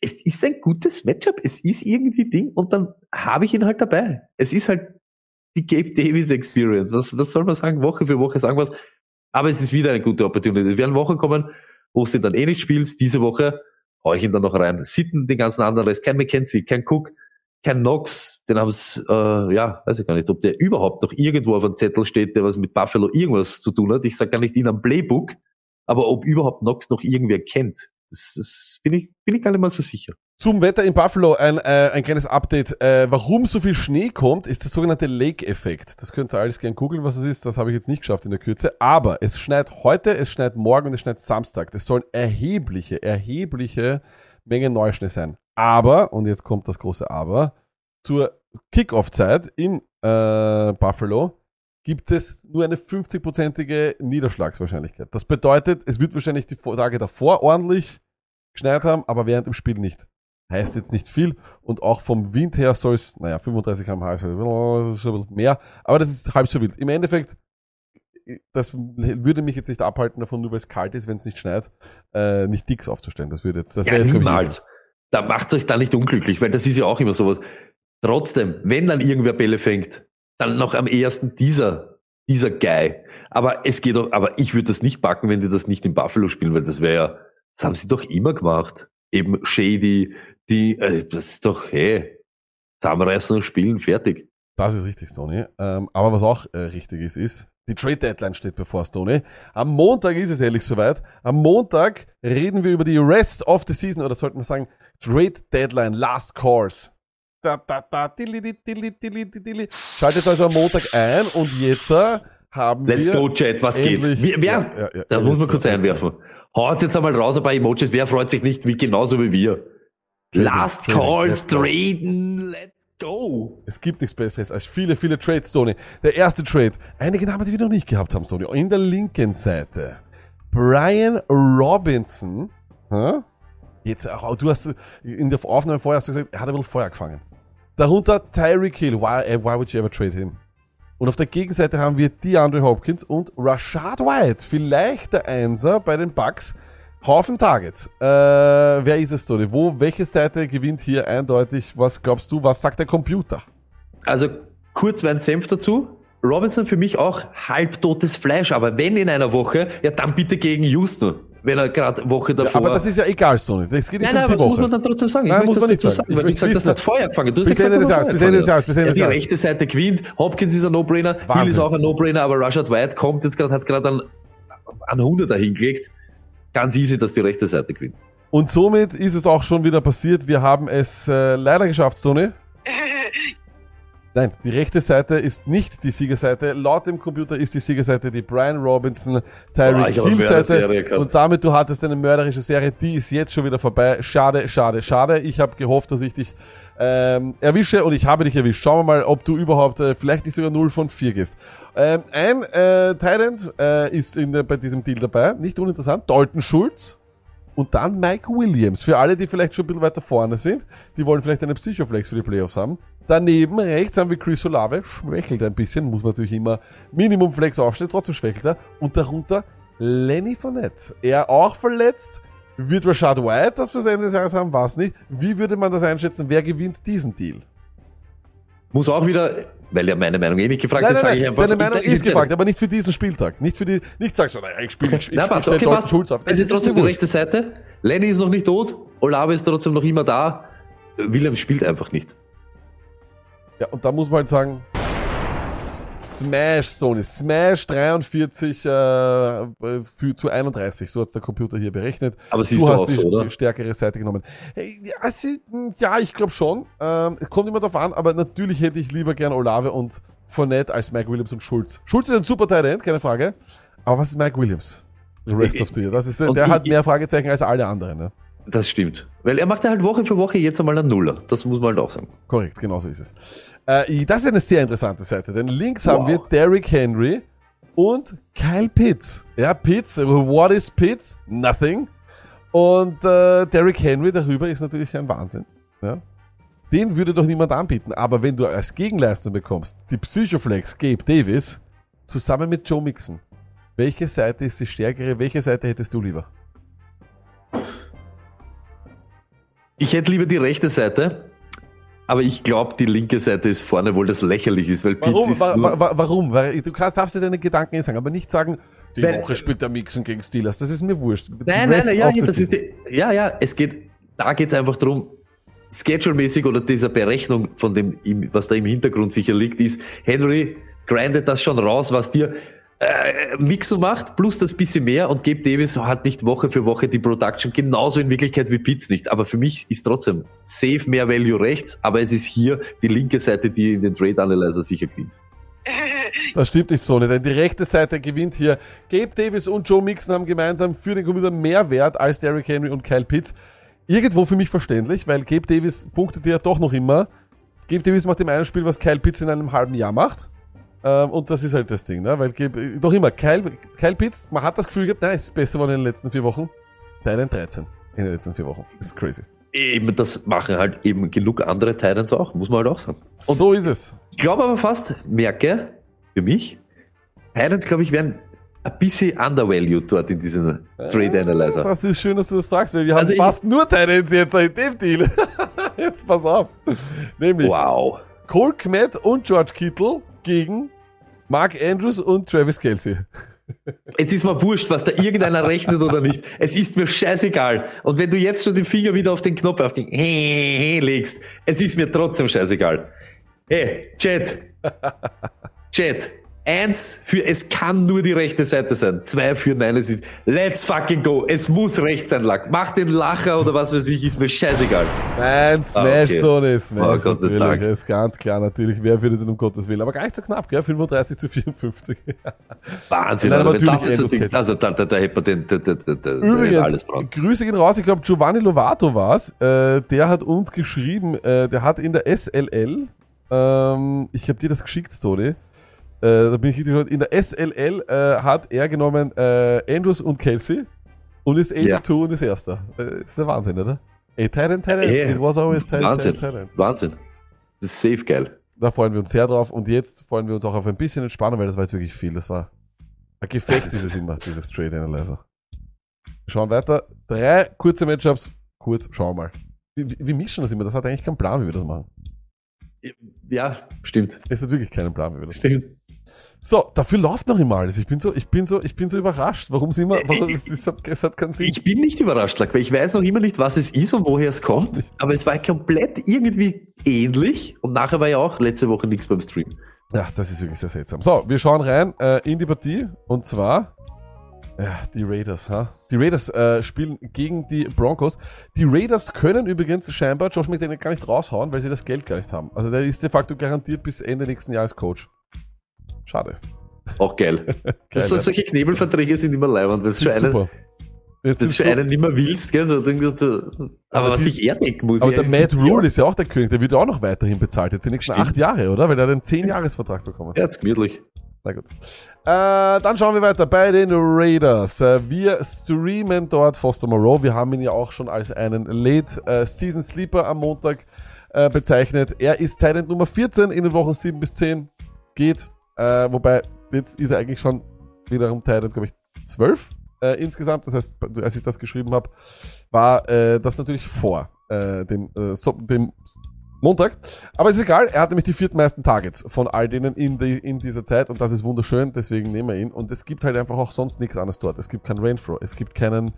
es ist ein gutes Matchup. Es ist irgendwie Ding und dann habe ich ihn halt dabei. Es ist halt die Gabe Davis Experience. Was, was soll man sagen? Woche für Woche sagen was. Aber es ist wieder eine gute Opportunity. Es werden Wochen kommen, wo du dann eh nicht spielst. Diese Woche hau ich ihn dann noch rein. Sitten den ganzen anderen Rest. Kein McKenzie, kein Cook, kein Knox. Den haben es, äh, ja, weiß ich gar nicht, ob der überhaupt noch irgendwo auf einem Zettel steht, der was mit Buffalo irgendwas zu tun hat. Ich sage gar nicht in einem Playbook, aber ob überhaupt Knox noch irgendwer kennt, das, das bin ich, bin ich gar nicht mal so sicher. Zum Wetter in Buffalo ein, äh, ein kleines Update. Äh, warum so viel Schnee kommt, ist der sogenannte Lake-Effekt. Das könnt ihr alles gern googeln, was es ist. Das habe ich jetzt nicht geschafft in der Kürze. Aber es schneit heute, es schneit morgen und es schneit Samstag. Das sollen erhebliche, erhebliche Mengen Neuschnee sein. Aber, und jetzt kommt das große Aber, zur Kickoff-Zeit in äh, Buffalo gibt es nur eine 50-prozentige Niederschlagswahrscheinlichkeit. Das bedeutet, es wird wahrscheinlich die Tage davor ordentlich geschneit haben, aber während dem Spiel nicht heißt jetzt nicht viel und auch vom Wind her soll es, naja, 35 km/h ist ein bisschen mehr, aber das ist halb so wild. Im Endeffekt, das würde mich jetzt nicht abhalten davon, nur weil es kalt ist, wenn es nicht schneit, äh, nicht Dicks aufzustellen. Das würde jetzt, das Ja, wäre jetzt niemals. Da macht euch da nicht unglücklich, weil das ist ja auch immer sowas. Trotzdem, wenn dann irgendwer Bälle fängt, dann noch am ehesten dieser, dieser Guy. Aber es geht doch, aber ich würde das nicht backen, wenn die das nicht in Buffalo spielen, weil das wäre ja, das haben sie doch immer gemacht. Eben Shady, die, äh, das ist doch, hey, zusammenreißen und spielen, fertig. Das ist richtig, Stoney. Ähm, aber was auch äh, richtig ist, ist, die Trade Deadline steht bevor, Stoney. Am Montag ist es ehrlich soweit. Am Montag reden wir über die Rest of the Season, oder sollten wir sagen, Trade Deadline, Last Course. Da, da, da, dilli, dilli, dilli, dilli. Schaltet also am Montag ein und jetzt äh, haben Let's wir... go, Chat, was geht? endlich- Wer, wer, Ja, ja, ja. da muss man kurz einwerfen. Haut jetzt einmal raus ein paar Emojis. Wer freut sich nicht, wie genauso wie wir? Last Calls, let's go. traden, let's go. Es gibt nichts Besseres als viele, viele Trades, Tony. Der erste Trade, einige Namen, die wir noch nicht gehabt haben, Tony. In der linken Seite. Brian Robinson. Hä? Jetzt, äh, du hast in der Aufnahme vorher hast du gesagt, er hat ein bisschen Feuer gefangen. Darunter Tyreek Hill. Why, äh, why would you ever trade him? Und auf der Gegenseite haben wir DeAndre Hopkins und Rashad White. Vielleicht der Einser bei den Bucks. Haufen Targets. Äh, wer ist es, Tony? Wo, welche Seite gewinnt hier eindeutig? Was glaubst du? Was sagt der Computer? Also kurz mein Senf dazu. Robinson für mich auch halbtotes Fleisch, aber wenn in einer Woche, ja dann bitte gegen Houston, wenn er gerade Woche davor. Aber das ist ja egal, Tony. Das geht nicht Nein, um nein, die aber das muss man dann trotzdem sagen. Nein, ich muss möchte man nicht dazu sagen. sagen, weil Ich ich gesagt, das hat Feuer gefangen. Du hast Bis ja Ende gesagt, des Jahres, bis Ende des. Jahres, bis Ende ja, des Die Jahres. rechte Seite gewinnt, Hopkins ist ein No-Brainer. Hill ist auch ein No-Brainer, aber Rashad White kommt jetzt gerade, hat gerade einen, einen 100er hingelegt. Ganz easy, dass die rechte Seite gewinnt. Und somit ist es auch schon wieder passiert. Wir haben es äh, leider geschafft, Tony. Nein, die rechte Seite ist nicht die Siegerseite. Laut dem Computer ist die Siegerseite die Brian Robinson, Tyreek eine Hill Seite. Und damit du hattest eine mörderische Serie, die ist jetzt schon wieder vorbei. Schade, schade, schade. Ich habe gehofft, dass ich dich ähm, erwische und ich habe dich erwischt. Schauen wir mal, ob du überhaupt äh, vielleicht nicht sogar 0 von 4 gehst. Ähm, ein äh, Thailand äh, ist in der, bei diesem Deal dabei, nicht uninteressant. Dalton Schulz, und dann Mike Williams. Für alle, die vielleicht schon ein bisschen weiter vorne sind, die wollen vielleicht eine Psychoflex für die Playoffs haben. Daneben rechts haben wir Chris Olave, schwächelt ein bisschen, muss man natürlich immer Minimum Flex aufstellen, trotzdem schwächelt er. Und darunter Lenny Fournette. Er auch verletzt. Wird Rashad White das fürs Ende des Jahres haben? Was nicht. Wie würde man das einschätzen? Wer gewinnt diesen Deal? Muss auch wieder, weil ja meine Meinung eh nicht gefragt Nein, ist, nein, sage ich nein, einfach. deine Meinung ist gefragt, aber nicht für diesen Spieltag. Nicht für die, nicht sagst du, naja, ich spiele, ich, ich, okay, passt. Schulz auf. Es ist trotzdem die rechte Seite. Lenny ist noch nicht tot. Olave ist trotzdem noch immer da. Williams spielt einfach nicht. Ja, und da muss man halt sagen, Smash, Sony. Smash 43 äh, für, zu 31. So hat's der Computer hier berechnet. Aber siehst du du hast auch die so, oder? stärkere Seite genommen. Also, ja, ich glaube schon. Ähm, kommt immer drauf an, aber natürlich hätte ich lieber gern Olave und Fournette als Mike Williams und Schulz. Schulz ist ein super Talent, keine Frage. Aber was ist Mike Williams? The rest Ich- of the year. Das ist, der ich- hat mehr Fragezeichen als alle anderen. Ne? Das stimmt. Weil er macht ja halt Woche für Woche jetzt einmal einen Nuller. Das muss man halt auch sagen. Korrekt, genau so ist es. Äh, das ist eine sehr interessante Seite, denn links haben Wow. wir Derrick Henry und Kyle Pitts. Ja, Pitts, what is Pitts? Nothing. Und äh, Derrick Henry darüber ist natürlich ein Wahnsinn. Ja? Den würde doch niemand anbieten. Aber wenn du als Gegenleistung bekommst, die Psychoflex Gabe Davis zusammen mit Joe Mixon, welche Seite ist die stärkere? Welche Seite hättest du lieber? Ich hätte lieber die rechte Seite, aber ich glaube, die linke Seite ist vorne, wohl das lächerlich ist, weil Warum? ist Wa wa warum? Weil du kannst, darfst dir deine Gedanken eh sagen, aber nicht sagen, die Weil- Woche spielt der Mixen gegen Steelers. Das ist mir wurscht. Nein, nein, nein, ja, the das ist die, ja, ja, es geht, da geht es einfach darum, schedule-mäßig oder dieser Berechnung von dem, was da im Hintergrund sicher liegt, ist, Henry grindet das schon raus, was dir äh, Mixo macht, plus das bisschen mehr und Gabe Davis hat nicht Woche für Woche die Production genauso in Wirklichkeit wie Pitts nicht. Aber für mich ist trotzdem safe mehr Value rechts, aber es ist hier die linke Seite, die in den Trade Analyzer sicher gewinnt. Das stimmt nicht so nicht, denn die rechte Seite gewinnt hier. Gabe Davis und Joe Mixon haben gemeinsam für den Computer mehr Wert als Derrick Henry und Kyle Pitts. Irgendwo für mich verständlich, weil Gabe Davis punktet ja doch noch immer. Gabe Davis macht im einen Spiel, was Kyle Pitts in einem halben Jahr macht. Ähm, und das ist halt das Ding, ne? Weil doch immer, Kyle, Kyle Pitts, man hat das Gefühl gehabt, nein, ist besser geworden in den letzten vier Wochen. Deinen 13 in den letzten vier Wochen. Das ist crazy. Eben, das machen halt eben genug andere Titans auch, muss man halt auch sagen. Und so ist es. Ich glaube aber fast, merke, für mich, Titans, glaube ich, werden ein bisschen undervalued dort in diesem Trade Analyzer. Das ist schön, dass du das fragst, weil wir haben Also ich- fast nur Titans jetzt in dem Deal. jetzt pass auf. Nämlich Wow. Cole Kmet und George Kittle gegen Mark Andrews und Travis Kelsey. Es ist mir wurscht, was da irgendeiner rechnet oder nicht. Es ist mir scheißegal. Und wenn du jetzt schon den Finger wieder auf den Knopf auf den legst, es ist mir trotzdem scheißegal. Hey, Chat. Chat. Eins für es kann nur die rechte Seite sein. Zwei für nein, es ist let's fucking go. Es muss rechts sein, Lack. Mach den Lacher oder was weiß ich, ist mir scheißegal. Nein, Smash okay. Sony, Smash Oh, natürlich. Dank. Ist ganz klar natürlich. Wer würde denn um Gottes Willen? Aber gar nicht so knapp, gell? 35 zu 54. Wahnsinn. Nein, aber. Wenn das natürlich jetzt so Ding, also da, da, da hätte man den, da, da, da, da, da Übrigens, alles brauchen. Grüße gehen raus. Ich glaube, Giovanni Lovato war's. Äh, der hat uns geschrieben, äh, der hat in der SLL, ähm, ich habe dir das geschickt, Tony. Äh, da bin ich richtig. In der SLL äh, hat er genommen äh, Andrews und Kelsey und ist 82 Ja. und ist Erster. Äh, ist der Wahnsinn, oder? Ey, Titan, Titan, Ey, it was always Titan, Wahnsinn. Titan. Wahnsinn. Das ist safe geil. Da freuen wir uns sehr drauf und jetzt freuen wir uns auch auf ein bisschen Entspannung, weil das war jetzt wirklich viel. Das war ein Gefecht, dieses immer, dieses Trade Analyzer. Wir schauen weiter. Drei kurze Matchups. Kurz, schauen wir mal. Wir, wir mischen das immer. Das hat eigentlich keinen Plan, wie wir das machen. Ja, stimmt. Es hat wirklich keinen Plan, wie wir das machen. Stimmt. So, dafür läuft noch immer alles. Ich bin so, ich bin so, ich bin so überrascht. Warum sie immer, warum, es, es, hat, es hat keinen Sinn. Ich bin nicht überrascht, Lack, weil ich weiß noch immer nicht, was es ist und woher es kommt. Aber es war komplett irgendwie ähnlich und nachher war ja auch letzte Woche nichts beim Stream. Ja, das ist wirklich sehr seltsam. So, wir schauen rein äh, in die Partie und zwar ja, die Raiders. Ha? Die Raiders äh, spielen gegen die Broncos. Die Raiders können übrigens scheinbar Josh McDaniel gar nicht raushauen, weil sie das Geld gar nicht haben. Also der ist de facto garantiert bis Ende nächsten Jahres Coach. Schade. Auch geil. so, ja. solche Knebelverträge sind immer leibend, wenn du schon einen. Jetzt das ist schon so, einen nicht mehr willst, gell? So, so, aber, Aber was die- sich er denken muss. aber ja, der Matt Rule ist ja auch der König, der wird auch noch weiterhin bezahlt. Jetzt die nächsten Stimmt. acht Jahre, oder? Weil er einen zehn Jahresvertrag bekommen. Ja, jetzt gemütlich. Na gut. Äh, dann schauen wir weiter bei den Raiders. Äh, wir streamen dort Foster Moreau. Wir haben ihn ja auch schon als einen Late äh, Season Sleeper am Montag äh, bezeichnet. Er ist Talent Nummer 14 in den Wochen 7 bis 10. Geht. Äh, wobei, jetzt ist er eigentlich schon wiederum Talent, glaube ich, 12 äh, insgesamt. Das heißt, als ich das geschrieben habe, war äh, das natürlich vor äh, dem, äh, so, dem Montag. Aber ist egal, er hat nämlich die viertmeisten Targets von all denen in, die, in dieser Zeit und das ist wunderschön, deswegen nehmen wir ihn. Und es gibt halt einfach auch sonst nichts anderes dort. Es gibt keinen Renfro, es gibt keinen,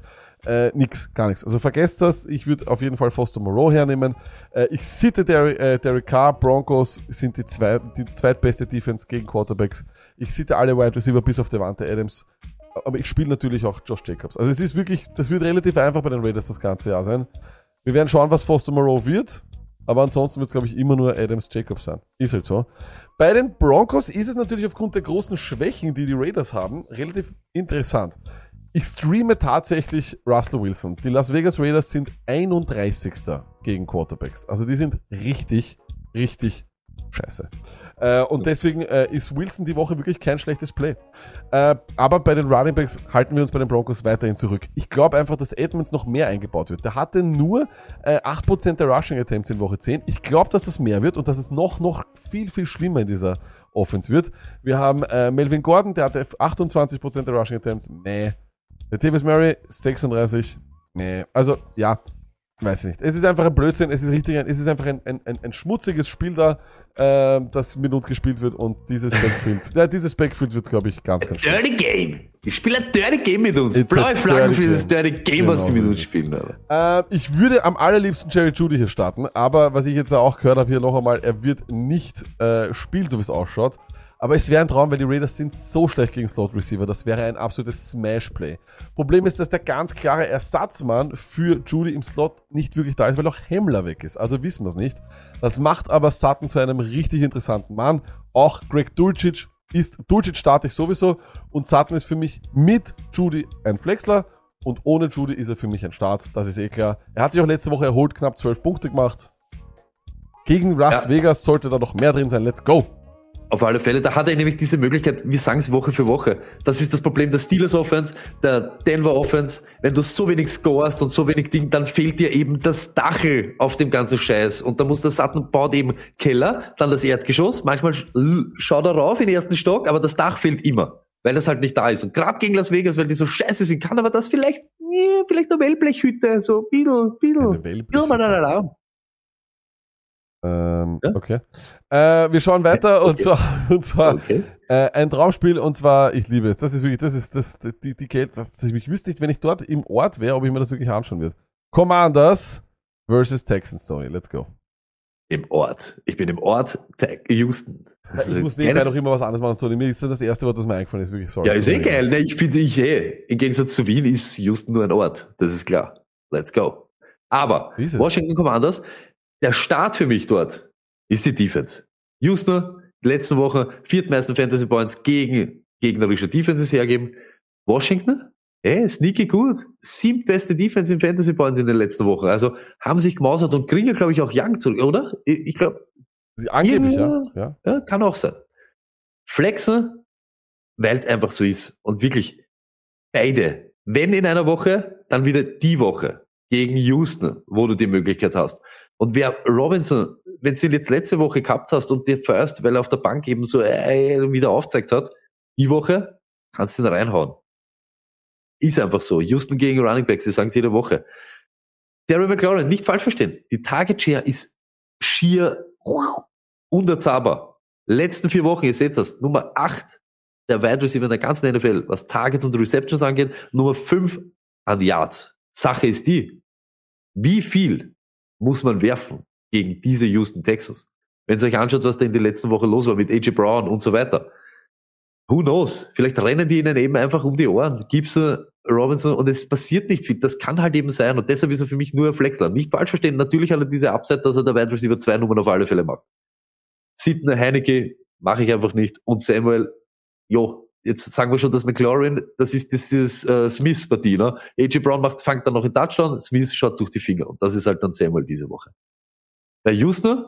äh, nix, gar nichts. Also vergesst das, ich würde auf jeden Fall Foster Moreau hernehmen. Äh, ich sitte Derek, äh, Derek Carr, Broncos sind die, zwei, die zweitbeste Defense gegen Quarterbacks. Ich sitte alle Wide Receiver bis auf Devante Adams. Aber ich spiele natürlich auch Josh Jacobs. Also es ist wirklich, das wird relativ einfach bei den Raiders das ganze Jahr sein. Wir werden schauen, was Foster Moreau wird. Aber ansonsten wird es, glaube ich, immer nur Adams Jacobs sein. Ist halt so. Bei den Broncos ist es natürlich aufgrund der großen Schwächen, die die Raiders haben, relativ interessant. Ich streame tatsächlich Russell Wilson. Die Las Vegas Raiders sind 31. gegen Quarterbacks. Also die sind richtig, richtig scheiße. Äh, und deswegen äh, ist Wilson die Woche wirklich kein schlechtes Play. Äh, aber bei den Running Backs halten wir uns bei den Broncos weiterhin zurück. Ich glaube einfach, dass Edmonds noch mehr eingebaut wird. Der hatte nur äh, 8% der Rushing Attempts in Woche 10. Ich glaube, dass das mehr wird und dass es noch, noch viel, viel schlimmer in dieser Offense wird. Wir haben äh, Melvin Gordon, der hatte 28% der Rushing Attempts. Nee. Der Davis Murray, 36. Nee. Also, ja, Weiß ich nicht. Es ist einfach ein Blödsinn, es ist richtig, ein, es ist einfach ein, ein, ein, ein schmutziges Spiel da, äh, das mit uns gespielt wird und dieses Backfield, ja, dieses Backfield wird, glaube ich, ganz, ganz schön. Dirty Game. Ich spiele ein Dirty Game mit uns. It's Blaue Flaggen für das. Dirty Game, Genau was die mit uns es. spielen. Äh, ich würde am allerliebsten Jerry Judy hier starten, aber was ich jetzt auch gehört habe hier noch einmal, er wird nicht äh, spielen, so wie es ausschaut. Aber es wäre ein Traum, weil die Raiders sind so schlecht gegen Slot Receiver. Das wäre ein absolutes Smash-Play. Problem ist, dass der ganz klare Ersatzmann für Judy im Slot nicht wirklich da ist, weil auch Hemmler weg ist. Also wissen wir es nicht. Das macht aber Sutton zu einem richtig interessanten Mann. Auch Greg Dulcich ist, Dulcich starte ich sowieso und Sutton ist für mich mit Judy ein Flexler und ohne Judy ist er für mich ein Start. Das ist eh klar. Er hat sich auch letzte Woche erholt, knapp 12 Punkte gemacht. Gegen Las Ja. Vegas sollte da noch mehr drin sein. Let's go. Auf alle Fälle, da hat er nämlich diese Möglichkeit, wir sagen es Woche für Woche. Das ist das Problem der Steelers Offense, der Denver Offense. Wenn du so wenig scorest und so wenig Ding, dann fehlt dir eben das Dachel auf dem ganzen Scheiß. Und da muss der Sutton baut eben Keller, dann das Erdgeschoss. Manchmal äh, schaut er rauf in den ersten Stock, aber das Dach fehlt immer, weil das halt nicht da ist. Und gerade gegen Las Vegas, weil die so scheiße sind, kann aber das vielleicht, nee, vielleicht eine Wellblechhütte, so, biddle, biddle, biddle, mal da, da. Ähm, Ja? Okay. Äh, wir schauen weiter und Okay. zwar, und zwar Okay. äh, ein Traumspiel und zwar, ich liebe es. Das ist wirklich, das ist das, die, die Geld. Ich wüsste nicht, wenn ich dort im Ort wäre, ob ich mir das wirklich anschauen würde. Commanders versus Texans, Tony. Let's go. Im Ort. Ich bin im Ort Houston. Also, ich muss nebenbei noch immer was anderes machen, Tony. Mir ist das das erste Wort, das mir eingefallen ist. Wirklich sorry. Ja, ist eh geil. Ne? Ich finde, ich eh. Im Gegensatz zu Wien ist Houston nur ein Ort. Das ist klar. Let's go. Aber. Washington Commanders, der Start für mich dort ist die Defense. Houston, letzte Woche viertmeisten Fantasy Points gegen gegnerische Defenses hergeben. Washington, eh, sneaky gut. Siebtbeste Defense in Fantasy Points in den letzten Wochen. Also haben sich gemausert und kriegen, glaube ich, auch Young zurück, oder? Ich, glaube, Angeblich, ja. Ja. ja. ja, kann auch sein. Flexen, weil es einfach so ist. Und wirklich beide. Wenn in einer Woche, dann wieder die Woche gegen Houston, wo du die Möglichkeit hast. Und wer Robinson, wenn du ihn jetzt letzte Woche gehabt hast und dir first, weil er auf der Bank eben so äh, wieder aufzeigt hat, die Woche kannst du ihn reinhauen. Ist einfach so. Houston gegen Running Backs, wir sagen es jede Woche. Terry McLaurin, nicht falsch verstehen. Die Target Share ist schier unerzahbar. Letzten vier Wochen, ihr seht das, Nummer 8 der Wide Receiver in der ganzen NFL, was Targets und Receptions angeht, Nummer 5 an Yards. Sache ist die, wie viel muss man werfen gegen diese Houston Texans? Wenn ihr euch anschaut, was da in den letzten Wochen los war mit AJ Brown und so weiter. Who knows? Vielleicht rennen die ihnen eben einfach um die Ohren. Gibson, Robinson und es passiert nicht viel. Das kann halt eben sein und deshalb ist er für mich nur ein Flexler. Nicht falsch verstehen. Natürlich hat er diese Upside, dass er der Wide Receiver zwei Nummern auf alle Fälle macht. Sidney Heineke mache ich einfach nicht und Samuel, jo, jetzt sagen wir schon, dass McLaurin, das ist dieses äh, Smith-Partie, ne? AJ Brown macht, fängt dann noch in Touchdown, Smith schaut durch die Finger und das ist halt dann Samuel diese Woche. Bei Houston,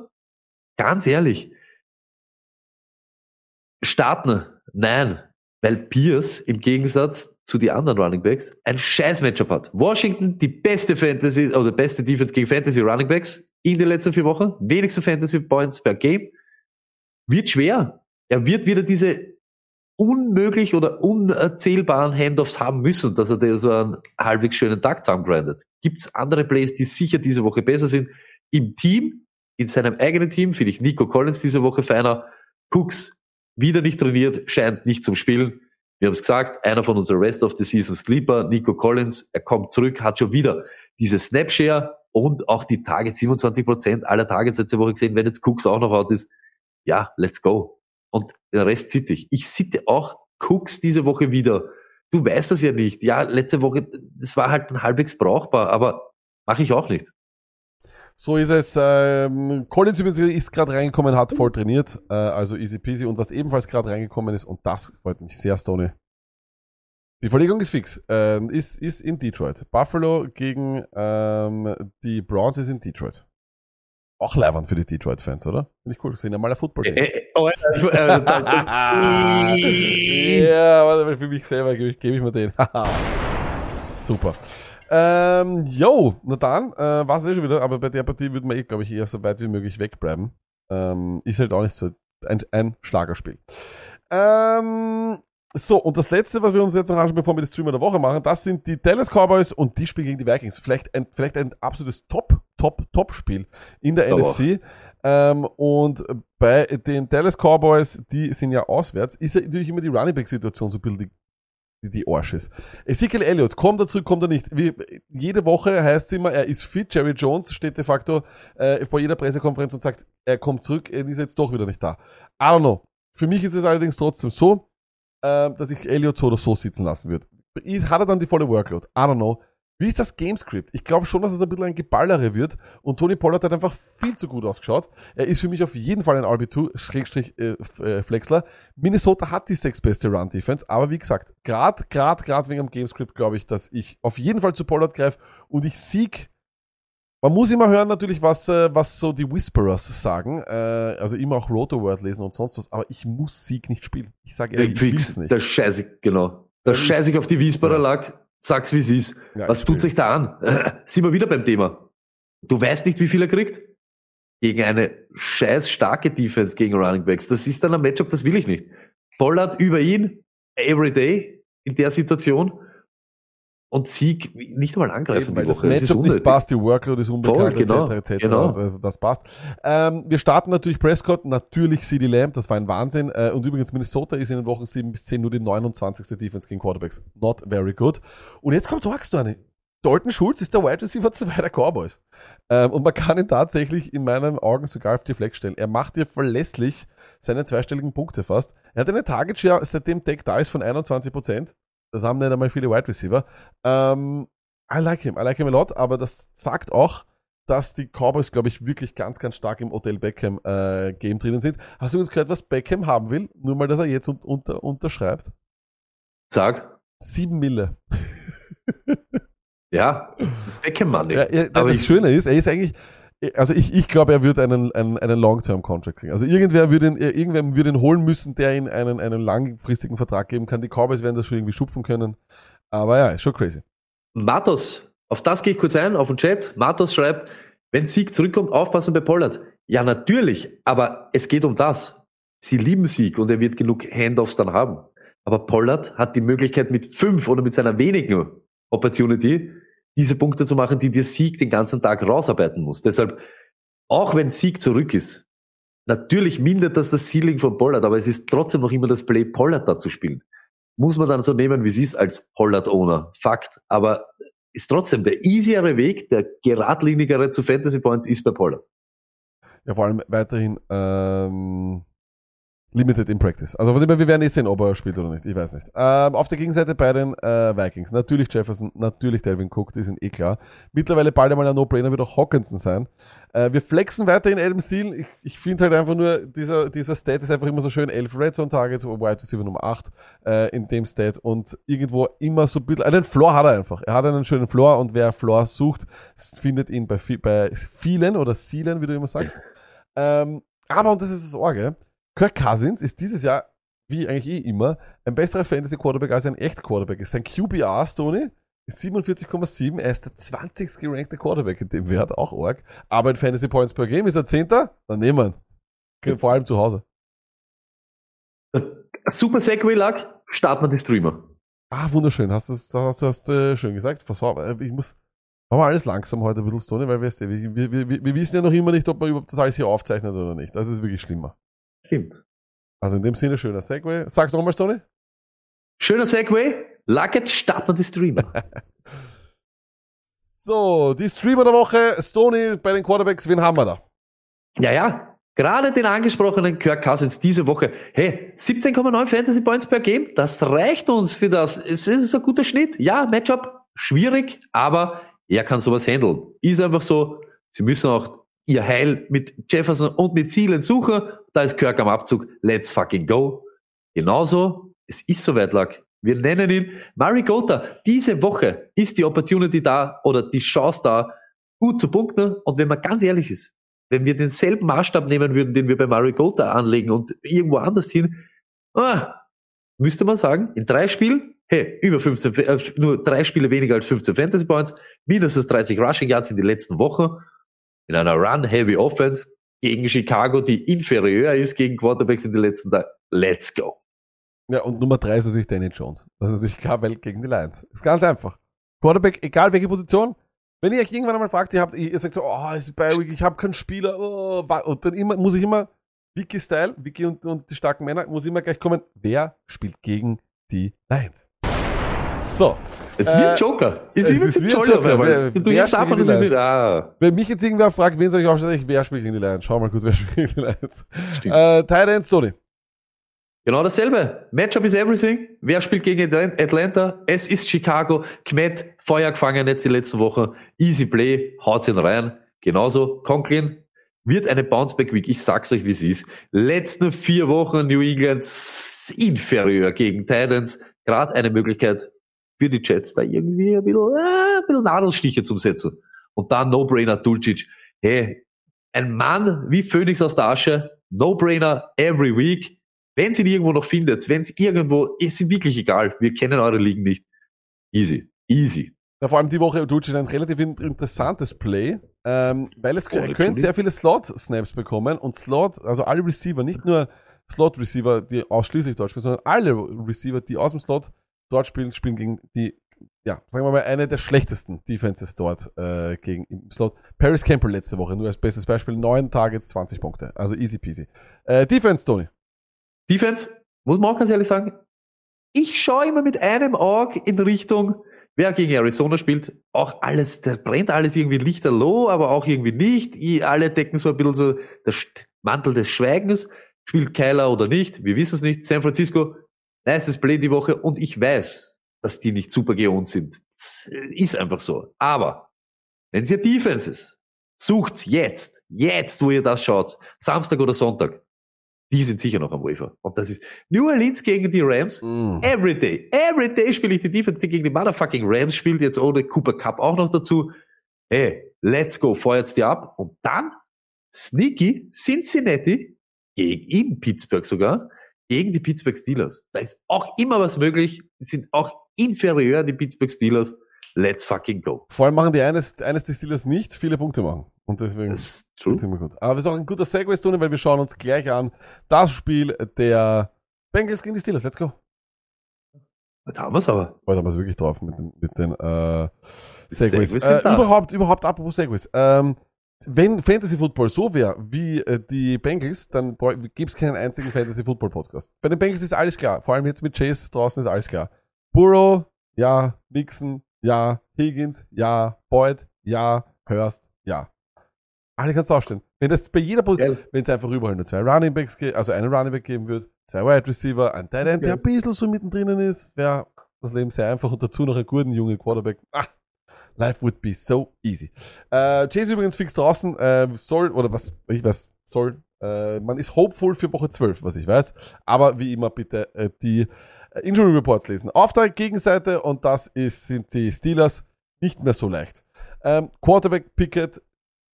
ganz ehrlich, starten, nein, weil Pierce im Gegensatz zu die anderen Running Backs ein scheiß Matchup hat. Washington, die beste Fantasy, oder beste Defense gegen Fantasy Running Backs in den letzten vier Wochen, wenigste Fantasy Points per Game, wird schwer. Er wird wieder diese unmöglich oder unerzählbaren Handoffs haben müssen, dass er dir so einen halbwegs schönen Tag zusammengrindet. Gibt es andere Plays, die sicher diese Woche besser sind? Im Team in seinem eigenen Team finde ich Nico Collins diese Woche feiner. Cooks wieder nicht trainiert, scheint nicht zum Spielen. Wir haben es gesagt, einer von unseren Rest of the Season Sleeper, Nico Collins, er kommt zurück, hat schon wieder diese Snapshare und auch die Targets, 27 Prozent aller Targets letzte Woche gesehen, wenn jetzt Cooks auch noch out ist. Ja, let's go. Und der Rest sitte ich. Ich sitte auch Cooks diese Woche wieder. Du weißt das ja nicht. Ja, letzte Woche, das war halt halbwegs brauchbar, aber mache ich auch nicht. So ist es. Ähm, Collins übrigens ist gerade reingekommen, hat voll trainiert, äh, also easy peasy. Und was ebenfalls gerade reingekommen ist, und das freut mich sehr, Stoney. Die Verlegung ist fix. Ähm, ist, ist in Detroit. Buffalo gegen ähm, die Browns ist in Detroit. Auch leibend für die Detroit-Fans, oder? Finde ich cool. Sind ja mal ein football Äh, äh, oh, ich, äh, ja, warte, für mich selber gebe ich, gebe ich mir den. Super. Ähm, yo, na dann, äh, war es eh schon wieder, aber bei der Partie würde man eh, glaube ich, eher so weit wie möglich wegbleiben. Ähm, ist halt auch nicht so ein, ein Schlagerspiel. Ähm, so, und das letzte, was wir uns jetzt noch anschauen, bevor wir das Streamer der Woche machen, das sind die Dallas Cowboys und die spielen gegen die Vikings. Vielleicht ein, vielleicht ein absolutes Top, Top, Top-Spiel in der NFC. Ähm, und bei den Dallas Cowboys, die sind ja auswärts, ist ja natürlich immer die Running Back-Situation so ein bisschen die, die, die Arsch ist. Ezekiel Elliott, kommt er zurück, kommt er nicht. Wie, jede Woche heißt es immer, er ist fit. Jerry Jones steht de facto äh, vor jeder Pressekonferenz und sagt, er kommt zurück, er ist jetzt doch wieder nicht da. I don't know. Für mich ist es allerdings trotzdem so, äh, dass ich Elliott so oder so sitzen lassen würde. Hat er dann die volle Workload? I don't know. Wie ist das Gamescript? Ich glaube schon, dass es ein bisschen ein Geballere wird und Tony Pollard hat einfach viel zu gut ausgeschaut. Er ist für mich auf jeden Fall ein RB2, Schrägstrich, äh, F- äh. Minnesota hat die sechsbeste Run-Defense, aber wie gesagt, grad, grad, grad wegen dem Gamescript glaube ich, dass ich auf jeden Fall zu Pollard greife und ich sieg man muss immer hören natürlich, was, äh, was so die Whisperers sagen. Äh, also immer auch Roto-Word lesen und sonst was. Aber ich muss Sieg nicht spielen. Ich sage ehrlich, ich will's nicht. der scheiße, genau. Der scheiße ich auf die Wiesbader Ja. lag, sag's wie es ist. Ja, Was tut sich da an? Sind wir wieder beim Thema. Du weißt nicht, wie viel er kriegt? Gegen eine scheiß starke Defense gegen Running Backs. Das ist dann ein Matchup, das will ich nicht. Pollard über ihn, every day, in der Situation. Und Sieg nicht einmal angreifen Eben, weil die das Woche. Ist Matchup nicht passt, die Workload ist unbekannt, genau, etc. etc. genau. Also das passt. Ähm, wir starten natürlich Prescott, natürlich CD Lamb, das war ein Wahnsinn. Äh, und übrigens Minnesota ist in den Wochen 7 bis 10 nur die 29. Defense gegen Quarterbacks. Not very good. Und jetzt kommt eine. Dalton Schulz ist der Wide Receiver 2 der Cowboys. Ähm, und man kann ihn tatsächlich in meinen Augen sogar auf die Flex stellen. Er macht dir verlässlich seine zweistelligen Punkte fast. Er hat eine Target Share, seitdem Tech da ist, von 21%. Das haben nicht einmal viele Wide Receiver. Ähm, I like him, I like him a lot, aber das sagt auch, dass die Cowboys, glaube ich, wirklich ganz, ganz stark im Odell Beckham äh, Game drinnen sind. Hast du uns gehört, was Beckham haben will? Nur mal, dass er jetzt un unter unterschreibt. Sag. Sieben Mille. Ja, das Beckham-Money. Ja, ja, Aber das Schöne ist, er ist eigentlich, also ich, ich glaube, er wird einen, einen, einen Long-Term-Contract kriegen. Also irgendwer würde ihn, irgendwer würde ihn holen müssen, der ihn einen, einen langfristigen Vertrag geben kann. Die Cowboys werden das schon irgendwie schupfen können. Aber ja, ist schon crazy. Matos, auf das gehe ich kurz ein, auf den Chat. Matos schreibt, wenn Sieg zurückkommt, aufpassen bei Pollard. Ja, natürlich, aber es geht um das. Sie lieben Sieg und er wird genug Handoffs dann haben. Aber Pollard hat die Möglichkeit mit fünf oder mit seiner wenigen Opportunity, diese Punkte zu machen, die dir Sieg den ganzen Tag rausarbeiten muss. Deshalb, auch wenn Sieg zurück ist, natürlich mindert das das Ceiling von Pollard, aber es ist trotzdem noch immer das Play, Pollard da zu spielen. Muss man dann so nehmen, wie es ist, als Pollard-Owner. Fakt. Aber ist trotzdem der easiere Weg, der geradlinigere zu Fantasy Points ist bei Pollard. Ja, vor allem weiterhin ähm, limited in practice. Also von dem her, wir werden eh sehen, ob er spielt oder nicht. Ich weiß nicht. Ähm, auf der Gegenseite bei den äh, Vikings. Natürlich Jefferson, natürlich Delvin Cook, die sind eh klar. Mittlerweile bald einmal ein No-Brainer wird auch Hawkinson sein. Äh, wir flexen weiterhin Adam Thielen. Ich, ich finde halt einfach nur, dieser, dieser Stat ist einfach immer so schön. 11 Red Zone Targets, Wide Receiver Nummer 8 äh, in dem Stat und irgendwo immer so ein bisschen, einen Floor hat er einfach. Er hat einen schönen Floor und wer Floor sucht, findet ihn bei, bei vielen oder Seelen, wie du immer sagst. Ähm, aber, und das ist das Orge, Kirk Cousins ist dieses Jahr, wie eigentlich eh immer, ein besserer Fantasy-Quarterback als ein echt Quarterback ist. Sein QBR, Stoney, ist 47,7. Er ist der 20. gerankte Quarterback in dem Wert, auch arg. Aber in Fantasy Points per Game ist er 10. Dann nehmen wir ihn. Vor allem zu Hause. Super Segway lag, starten wir die Streamer. Ah, wunderschön. Hast du hast du hast, äh, schön gesagt. Auf, äh, ich muss, Machen wir alles langsam heute ein bisschen, Stoney, weil wir, wir, wir, wir wissen ja noch immer nicht, ob man überhaupt das alles hier aufzeichnet oder nicht. Das ist wirklich schlimmer. Stimmt. Also in dem Sinne, schöner Segway. Sag's nochmal, Stoney. Schöner Segway. Luggage starten die Streamer. So, die Streamer der Woche, Stoney bei den Quarterbacks, wen haben wir da? ja, ja. Gerade den angesprochenen Kirk Cousins diese Woche. Hey, 17,9 Fantasy Points per Game. Das reicht uns für das. Es ist ein guter Schnitt. Ja, Matchup schwierig, aber er kann sowas handeln. Ist einfach so. Sie müssen auch ihr Heil mit Jefferson und mit Zielen suchen. Da ist Kirk am Abzug. Let's fucking go. Genauso. Es ist soweit, Luck. Wir nennen ihn Mariota. Diese Woche ist die Opportunity da oder die Chance da, gut zu punkten. Und wenn man ganz ehrlich ist, wenn wir denselben Maßstab nehmen würden, den wir bei Mariota anlegen und irgendwo anders hin, ah, müsste man sagen, in drei Spielen, hey, über 15, äh, nur drei Spiele weniger als 15 Fantasy Points, mindestens 30 Rushing Yards in den letzten Wochen, in einer Run-Heavy Offense gegen Chicago, die inferior ist gegen Quarterbacks in den letzten Tagen. Let's go. Ja, und Nummer drei ist natürlich Danny Jones. Das ist natürlich Kabel gegen die Lions. Ist ganz einfach. Quarterback, egal welche Position. Wenn ihr euch irgendwann einmal fragt, ihr habt, ihr sagt so, oh, ist Week, ich habe keinen Spieler, oh, und dann immer, muss ich immer, Wiki-Style, Wiki und, und die starken Männer, muss immer gleich kommen, wer spielt gegen die Lions? So. Es Äh, wird Joker. Es, es wird Joker. Joker. Wer- du jetzt davon, nicht, ah, Wenn mich jetzt irgendwer fragt, wen soll ich aufstellen, ich, wer spielt gegen die Lions? Schau mal kurz, wer spielt gegen die Lions. Stimmt. Äh, End, Tony. Genau dasselbe. Matchup is everything. Wer spielt gegen Atlant- Atlanta? Es ist Chicago. Kmet, Feuer gefangen jetzt die letzten Wochen. Easy Play, haut's ihn rein. Genauso, Conklin wird eine Bounceback Week. Ich sag's euch, wie es ist. Letzten vier Wochen New England inferior gegen Titans. Gerade eine Möglichkeit für die Jets da irgendwie ein bisschen, äh, ein bisschen Nadelstiche zum Setzen. Und dann No-Brainer Dulcic. Hey, ein Mann wie Phoenix aus der Asche. No-Brainer every week. Wenn sie ihn irgendwo noch findet, wenn es irgendwo, ist wirklich egal. Wir kennen eure Ligen nicht. Easy. Easy. Ja, vor allem die Woche Dulcich ein relativ in- interessantes Play, ähm, weil es Oh, können sehr viele Slot-Snaps bekommen und Slot, also alle Receiver, nicht nur Slot-Receiver, die ausschließlich dort spielen, sondern alle Receiver, die aus dem Slot dort spielen, spielen gegen die, ja, sagen wir mal, eine der schlechtesten Defenses dort äh, gegen im Slot. Paris Campbell letzte Woche, nur als bestes Beispiel, neun Targets, 20 Punkte, also easy peasy. Äh, Defense, Tony. Defense, muss man auch ganz ehrlich sagen, ich schaue immer mit einem Auge in Richtung, wer gegen Arizona spielt. Auch alles, da brennt alles irgendwie lichterloh, aber auch irgendwie nicht. I- Alle decken so ein bisschen so der Mantel des Schweigens. Spielt Kyler oder nicht? Wir wissen es nicht. San Francisco, nices Play die Woche und ich weiß, dass die nicht super geohnt sind. Das ist einfach so. Aber wenn ihr Defense ist, sucht's jetzt, jetzt, wo ihr das schaut, Samstag oder Sonntag, die sind sicher noch am Wafer. Und das ist New Orleans gegen die Rams. Mm. Every day. Every day spiele ich die Defense die gegen die motherfucking Rams, spielt jetzt ohne Cooper Cup auch noch dazu. Hey, let's go, feuert's dir ab. Und dann sneaky Cincinnati gegen in Pittsburgh sogar, gegen die Pittsburgh Steelers. Da ist auch immer was möglich. Die sind auch inferior, die Pittsburgh Steelers. Let's fucking go. Vor allem machen die eines, eines des Steelers nicht viele Punkte machen. Und deswegen. Das ist immer gut. Aber es ist auch ein guter Segway, Tony, weil wir schauen uns gleich an das Spiel der Bengals gegen die Steelers. Let's go. Da haben wir's aber. Heute haben wir es wirklich drauf mit den, mit den äh, Segways. Segways Äh, überhaupt, überhaupt, apropos Segways. Ähm, wenn Fantasy Football so wäre wie äh, die Bengals, dann gibt es keinen einzigen Fantasy Football Podcast. Bei den Bengals ist alles klar. Vor allem jetzt mit Chase draußen ist alles klar. Burrow, ja. Mixon, ja. Higgins, ja. Boyd, ja. Hurst, ja. Alle kannst du aufstellen. Wenn das bei jeder Position, wenn es einfach überall nur zwei Running Backs, also einen Running Back geben wird, zwei Wide Receiver, ein Tight End, der ein bisschen so mittendrin ist, wäre das Leben sehr einfach und dazu noch einen guten jungen Quarterback. Ah, life would be so easy. Äh, Chase übrigens fix draußen, äh, soll, oder was, ich weiß, soll, äh, man ist hopeful für Woche 12, was ich weiß, aber wie immer bitte äh, die äh, Injury Reports lesen. Auf der Gegenseite, und das ist, sind die Steelers, nicht mehr so leicht. Ähm, Quarterback Pickett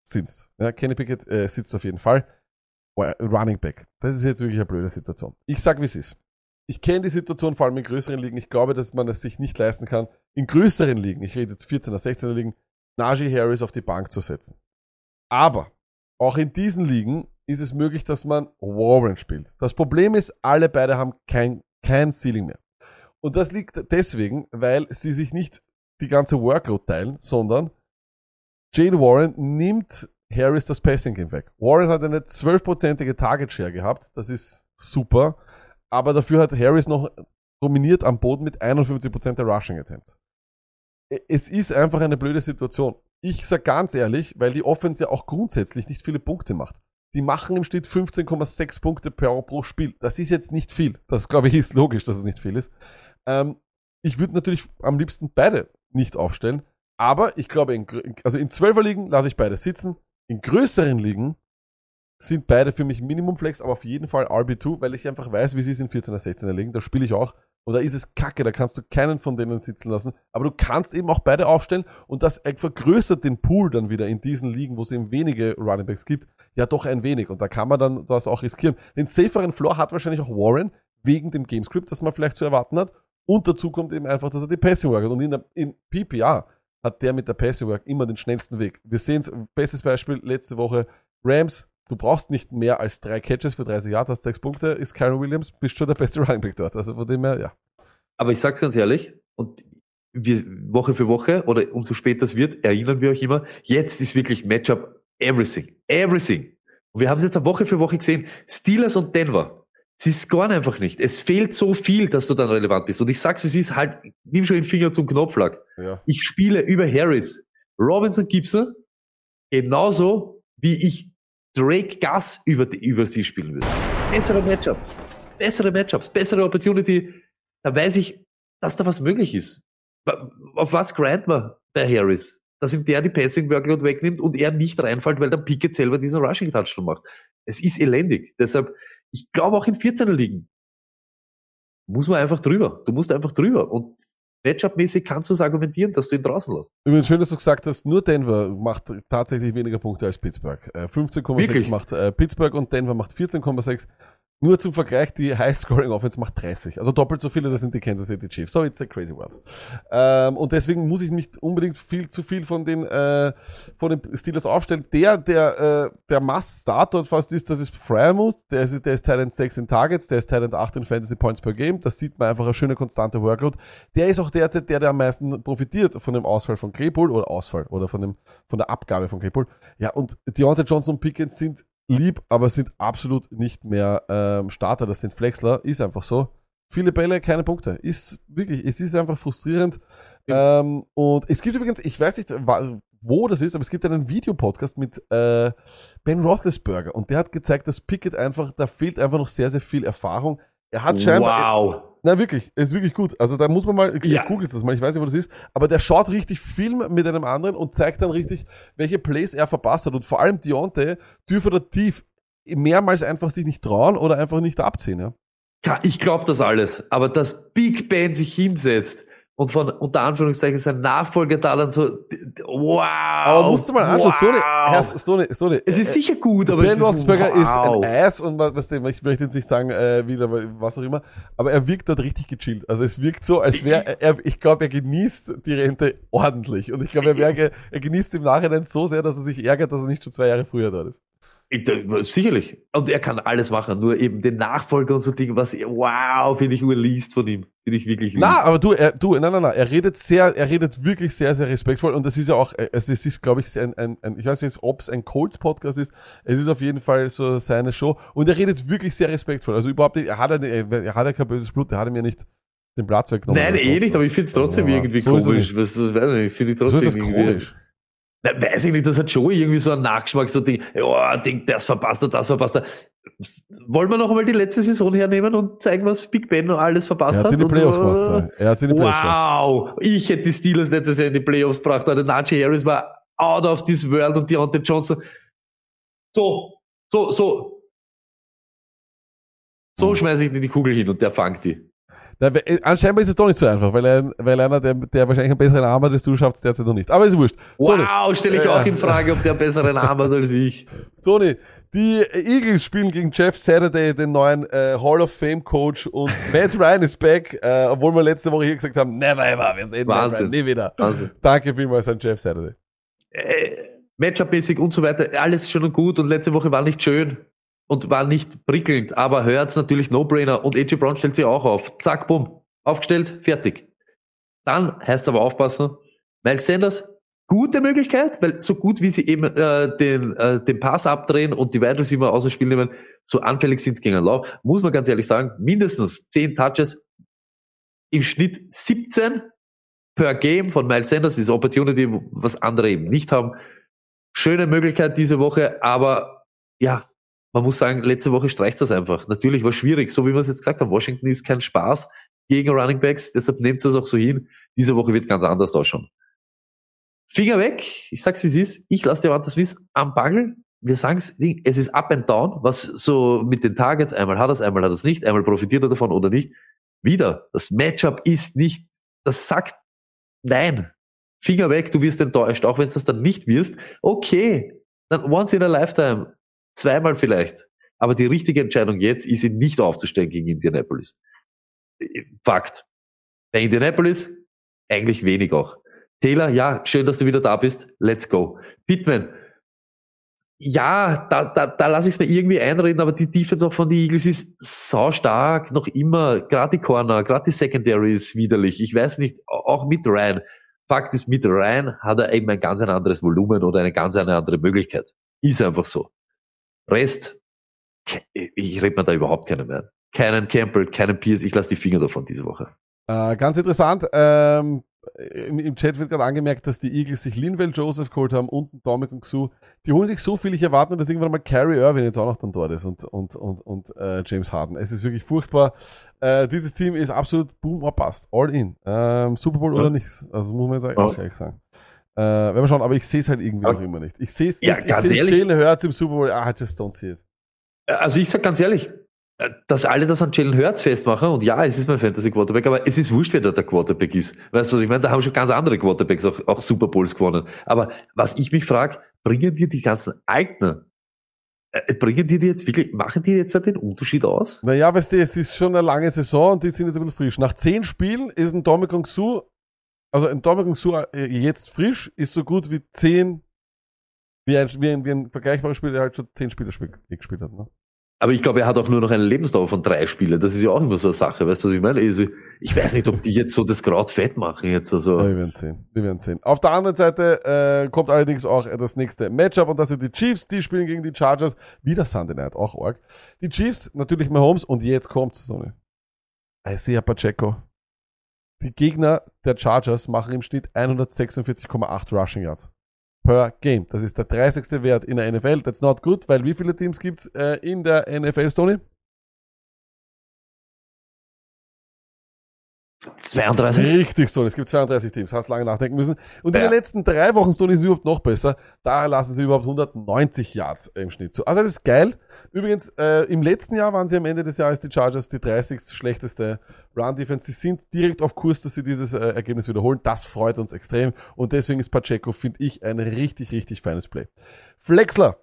sind's. Ja, Kenny Pickett äh, sitzt auf jeden Fall. Well, Running Back. Das ist jetzt wirklich eine blöde Situation. Ich sag, wie es ist. Ich kenne die Situation vor allem in größeren Ligen. Ich glaube, dass man es sich nicht leisten kann, in größeren Ligen, ich rede jetzt 14er, 16er Ligen, Najee Harris auf die Bank zu setzen. Aber auch in diesen Ligen ist es möglich, dass man Warren spielt. Das Problem ist, alle beide haben kein, kein Ceiling mehr. Und das liegt deswegen, weil sie sich nicht die ganze Workload teilen, sondern Jane Warren nimmt Harris das Passing Game weg. Warren hat eine 12%ige Target Share gehabt. Das ist super. Aber dafür hat Harris noch dominiert am Boden mit 51% der Rushing Attempts. Es ist einfach eine blöde Situation. Ich sag ganz ehrlich, weil die Offense ja auch grundsätzlich nicht viele Punkte macht. Die machen im Schnitt 15,6 Punkte pro, pro Spiel. Das ist jetzt nicht viel. Das glaube ich ist logisch, dass es nicht viel ist. Ähm, ich würde natürlich am liebsten beide nicht aufstellen. Aber ich glaube, in, also in 12er Ligen lasse ich beide sitzen. In größeren Ligen sind beide für mich Minimum Flex, aber auf jeden Fall RB2, weil ich einfach weiß, wie sie es in 14er, 16er Ligen. Da spiele ich auch. Und da ist es kacke, da kannst du keinen von denen sitzen lassen. Aber du kannst eben auch beide aufstellen und das vergrößert den Pool dann wieder in diesen Ligen, wo es eben wenige Runningbacks gibt, ja doch ein wenig. Und da kann man dann das auch riskieren. Den saferen Floor hat wahrscheinlich auch Warren, wegen dem Gamescript, das man vielleicht zu erwarten hat. Und dazu kommt eben einfach, dass er die Passing Work hat. Und in, der, in PPA hat der mit der Passing Work immer den schnellsten Weg. Wir sehen es, bestes Beispiel letzte Woche, Rams, du brauchst nicht mehr als drei Catches für 30 Yards, hast sechs Punkte, ist Kyron Williams, bist schon der beste Running Back dort. Also von dem her, ja. Aber ich sag's ganz ehrlich, und wir, Woche für Woche oder umso später es wird, erinnern wir euch immer, jetzt ist wirklich Matchup everything. Everything. Und wir haben es jetzt Woche für Woche gesehen. Steelers und Denver. Sie scoren einfach nicht. Es fehlt so viel, dass du dann relevant bist. Und ich sag's, wie es ist, halt, nimm schon den Finger zum Knopfschlag. ja. Ich spiele über Harris, Robinson Gibson, genauso wie ich Drake Gus über, über sie spielen würde. Bessere Matchups, bessere Matchups, bessere Opportunity. Da weiß ich, dass da was möglich ist. Auf was grind man bei Harris? Dass ihm der die Passing Workload wegnimmt und er nicht reinfällt, weil der Pickett selber diesen Rushing Touchdown macht. Es ist elendig. Deshalb, ich glaube auch in 14er Ligen muss man einfach drüber. Du musst einfach drüber. Und Matchup-mäßig kannst du es argumentieren, dass du ihn draußen lässt. Übrigens schön, dass du gesagt hast, nur Denver macht tatsächlich weniger Punkte als Pittsburgh. Äh, 15,6 Wirklich? macht äh, Pittsburgh und Denver macht 14,6. Nur zum Vergleich, die High-Scoring-Offense macht 30. Also doppelt so viele, das sind die Kansas City Chiefs. So, it's a crazy world. Ähm, und deswegen muss ich nicht unbedingt viel zu viel von den, äh, von den Steelers aufstellen. Der, der, äh, der Must-Start dort fast ist, das ist Fryermuth. Der ist, der ist Talent 6 in Targets, der ist Talent 8 in Fantasy Points per Game. Das sieht man einfach eine schöne konstante Workload. Der ist auch derzeit der, der am meisten profitiert von dem Ausfall von Claypool oder Ausfall oder von dem, von der Abgabe von Claypool. Ja, und Deontay Johnson und Pickens sind lieb, aber sind absolut nicht mehr ähm, Starter. Das sind Flexler, ist einfach so. Viele Bälle, keine Punkte. Ist wirklich, es ist einfach frustrierend. Ähm, und es gibt übrigens, ich weiß nicht, wo das ist, aber es gibt einen Videopodcast mit äh, Ben Roethlisberger und der hat gezeigt, dass Pickett einfach, da fehlt einfach noch sehr, sehr viel Erfahrung. Er hat scheinbar, Wow. Na wirklich, ist wirklich gut. Also da muss man mal, ich Ja. googelt das mal, ich weiß nicht, wo das ist, aber der schaut richtig Film mit einem anderen und zeigt dann richtig, welche Plays er verpasst hat. Und vor allem Deontay dürfe da tief mehrmals einfach sich nicht trauen oder einfach nicht abziehen. Ja? Ja, Ich glaube das alles, aber dass Big Ben sich hinsetzt und von unter Anführungszeichen sein Nachfolger da dann so, wow. Aber musst du mal anschauen, wow. so eine, so eine, Es ist sicher gut, aber ben es ist Roethlisberger ist ein wow. Ass und was, was ich möchte jetzt nicht sagen, äh, wieder, was auch immer, aber er wirkt dort richtig gechillt. Also es wirkt so, als wäre er, ich glaube, er genießt die Rente ordentlich und ich glaube, er, er genießt im Nachhinein so sehr, dass er sich ärgert, dass er nicht schon zwei Jahre früher dort ist. Sicherlich. Und er kann alles machen, nur eben den Nachfolger und so Dinge, was, wow, finde ich urliest von ihm. Finde ich wirklich liest. Na, aber du, er, du, nein, nein, nein, er redet sehr, er redet wirklich sehr, sehr respektvoll und das ist ja auch, äh, es ist, glaube ich, ein, ein, ein, ich weiß nicht, ob es ein Colts-Podcast ist, es ist auf jeden Fall so seine Show und er redet wirklich sehr respektvoll, also überhaupt nicht, er hat, eine, er hat ja kein böses Blut, er hat mir nicht den Platz weggenommen. Nein, eh nicht, aber ich finde es trotzdem Ja, irgendwie so komisch. Was, weiß nicht, ich trotzdem So ist das komisch. Na, weiß ich nicht, das hat Joey irgendwie so einen Nachgeschmack, so Ding, ja, Ding, das verpasst er, das verpasst er. Wollen wir noch einmal die letzte Saison hernehmen und zeigen, was Big Ben noch alles verpasst Er hat hat? in die Und, Playoffs äh, sorry. Er hat sie in die Playoffs. Wow! Ich hätte die Steelers letztes Jahr in die Playoffs gebracht, aber der Najee Harris war out of this world und Deontay Johnson. So, so, so. So schmeiße ich dir die Kugel hin und der fangt die. Na, äh, Anscheinend ist es doch nicht so einfach, weil, ein, weil einer, der, der wahrscheinlich einen besseren Arm hat als du, schafft es derzeit noch nicht. Aber ist wurscht. Stoney, Wow, stelle ich Äh, auch in Frage, ob der besseren Arm hat als ich. Stoney, die Eagles spielen gegen Jeff Saturday, den neuen äh, Hall of Fame Coach und Matt Ryan ist back, äh, obwohl wir letzte Woche hier gesagt haben, never ever, wir sehen Matt Wahnsinn. Ryan nie wieder. Wahnsinn. Danke vielmals an Jeff Saturday. äh, Matchup-mäßig und so weiter, alles schön und gut und letzte Woche war nicht schön und war nicht prickelnd, aber hört's natürlich No-Brainer und AJ Brown stellt sich auch auf. Zack, bumm. Aufgestellt, fertig. Dann heißt aber aufpassen, Miles Sanders, gute Möglichkeit, weil so gut wie sie eben äh, den, äh, den Pass abdrehen und die Wide Receiver aus dem Spiel nehmen, so anfällig sind sie gegen einen Lauf, muss man ganz ehrlich sagen, mindestens 10 Touches, im Schnitt 17 per Game von Miles Sanders, ist Opportunity, was andere eben nicht haben. Schöne Möglichkeit diese Woche, aber ja, man muss sagen, letzte Woche streicht das einfach. Natürlich war schwierig, so wie wir es jetzt gesagt haben. Washington ist kein Spaß gegen Running Backs, deshalb nehmt es auch so hin. Diese Woche wird ganz anders ausschauen. Finger weg, ich sag's wie es ist, ich lasse dir das Smith am Bangel. Wir sagen es, es ist up and down, was so mit den Targets, einmal hat es, einmal hat es nicht, einmal profitiert er davon oder nicht. Wieder, das Matchup ist nicht, das sagt nein. Finger weg, du wirst enttäuscht, auch wenn es das dann nicht wirst. Okay, dann once in a lifetime, zweimal vielleicht. Aber die richtige Entscheidung jetzt ist, ihn nicht aufzustellen gegen Indianapolis. Fakt. Bei Indianapolis eigentlich wenig auch. Taylor, ja, schön, dass du wieder da bist. Let's go. Pittman, ja, da, da, da lasse ich es mir irgendwie einreden, aber die Defense auch von den Eagles ist sau stark, noch immer. Gerade die Corner, gerade die Secondary ist widerlich. Ich weiß nicht, auch mit Ryan. Fakt ist, mit Ryan hat er eben ein ganz anderes Volumen oder eine ganz eine andere Möglichkeit. Ist einfach so. Rest, ich rede mir da überhaupt keinen mehr. Keinen Campbell, keinen Pierce, ich lasse die Finger davon diese Woche. Äh, ganz interessant, ähm, im, im Chat wird gerade angemerkt, dass die Eagles sich Linville Joseph geholt haben und Dominic und Xu. Die holen sich so viel, ich erwarte nur, dass irgendwann mal Carrie Irvin jetzt auch noch dann dort ist und, und, und, und äh, James Harden. Es ist wirklich furchtbar. Äh, dieses Team ist absolut boom or bust. All in. Ähm, Super Bowl Ja. oder nichts. Also muss man jetzt Ja. auch ehrlich sagen. Äh, werden wir schauen, aber ich sehe es halt irgendwie Ja. noch immer nicht. Ich sehe es Ja, nicht. ich sehe. Jalen Hurts im Super Bowl. Ah, I just don't see it. Also ich sag ganz ehrlich, äh, dass alle das an Jalen Hurts festmachen und ja, es ist mein Fantasy Quarterback, aber es ist wurscht, wer da der Quarterback ist. Weißt du, was ich meine? Da haben schon ganz andere Quarterbacks auch, auch Super Bowls gewonnen. Aber was ich mich frage, bringen dir die ganzen Alten, äh, bringen die die jetzt wirklich, machen die jetzt den Unterschied aus? Naja, weißt du, es ist schon eine lange Saison und die sind jetzt ein bisschen frisch. Nach zehn Spielen ist ein Dominic Su, also ein Dominic Su äh, jetzt frisch, ist so gut wie zehn, wie ein, wie ein, wie ein vergleichbares Spiel, der halt schon zehn Spiele spiel, gespielt hat. Ne? Aber ich glaube, er hat auch nur noch eine Lebensdauer von drei Spielen. Das ist ja auch immer so eine Sache. Weißt du, was ich meine? Ich weiß nicht, ob die jetzt so das Kraut fett machen jetzt. Also. Ja, wir werden sehen. Wir werden sehen. Auf der anderen Seite äh, kommt allerdings auch das nächste Matchup und das sind die Chiefs, die spielen gegen die Chargers. Wieder Sunday Night, auch arg. Die Chiefs, natürlich Mahomes und jetzt kommt's, Sonne. Isaiah Pacheco. Die Gegner der Chargers machen im Schnitt 146,8 Rushing Yards per Game. Das ist der 30. Wert in der NFL. That's not good, weil wie viele Teams gibt's äh, in der NFL, Stoney? 32? Richtig so, es gibt 32 Teams, hast lange nachdenken müssen. Und in Ja. den letzten drei Wochen Stone ist es überhaupt noch besser. Da lassen sie überhaupt 190 Yards im Schnitt zu. Also das ist geil. Übrigens, äh, im letzten Jahr waren sie am Ende des Jahres die Chargers die 30. schlechteste Run-Defense. Sie sind direkt auf Kurs, dass sie dieses äh, Ergebnis wiederholen. Das freut uns extrem. Und deswegen ist Pacheco, finde ich, ein richtig, richtig feines Play. Flexler.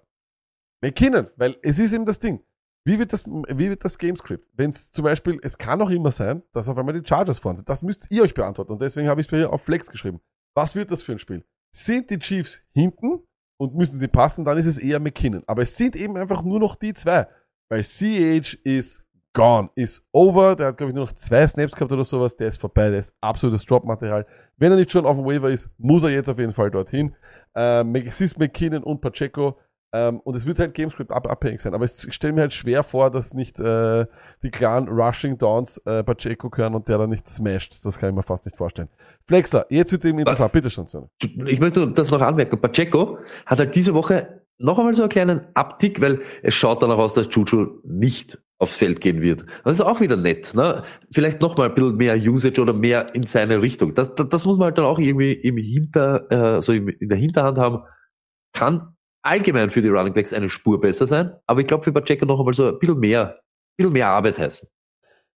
McKinnon, weil es ist eben das Ding. Wie wird das, wie wird das Gamescript? Wenn es zum Beispiel, es kann auch immer sein, dass auf einmal die Chargers vorne sind. Das müsst ihr euch beantworten. Und deswegen habe ich es mir auf Flex geschrieben. Was wird das für ein Spiel? Sind die Chiefs hinten und müssen sie passen, dann ist es eher McKinnon. Aber es sind eben einfach nur noch die zwei. Weil CH ist gone, ist over. Der hat, glaube ich, nur noch zwei Snaps gehabt oder sowas. Der ist vorbei. Der ist absolutes Drop-Material. Wenn er nicht schon auf dem Waiver ist, muss er jetzt auf jeden Fall dorthin. Ähm, es ist McKinnon und Pacheco. Ähm, und es wird halt Gamescript ab abhängig sein. Aber ich stelle mir halt schwer vor, dass nicht äh, die klaren Rushing Downs äh, Pacheco können und der dann nicht smasht. Das kann ich mir fast nicht vorstellen. Flexler, jetzt wird es eben interessant. Bitte schon, Sonne. ich möchte das noch anmerken. Pacheco hat halt diese Woche noch einmal so einen kleinen Abtick, weil es schaut danach aus, dass Juju nicht aufs Feld gehen wird. Das ist auch wieder nett. Ne? Vielleicht noch mal ein bisschen mehr Usage oder mehr in seine Richtung. Das, das, das muss man halt dann auch irgendwie im Hinter, äh, so im, in der Hinterhand haben. Kann allgemein für die Running Backs eine Spur besser sein, aber ich glaube für Pacheco noch einmal so ein bisschen mehr, ein bisschen mehr Arbeit heißen.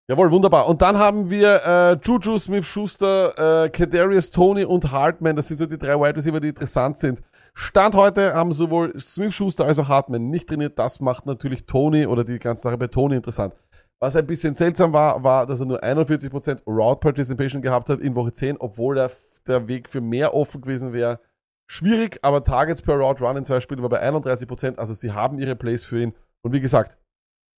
Jawohl, wunderbar. Und dann haben wir äh, Juju, Smith-Schuster, äh, Kadarius, Tony und Hartman. Das sind so die drei Wide Receiver, die interessant sind. Stand heute haben sowohl Smith-Schuster als auch Hartman nicht trainiert. Das macht natürlich Tony oder die ganze Sache bei Tony interessant. Was ein bisschen seltsam war, war, dass er nur 41% Route Participation gehabt hat in Woche 10, obwohl der, der Weg für mehr offen gewesen wäre. Schwierig, aber Targets per Route Run in zwei Spielen war bei 31%. Also sie haben ihre Plays für ihn. Und wie gesagt,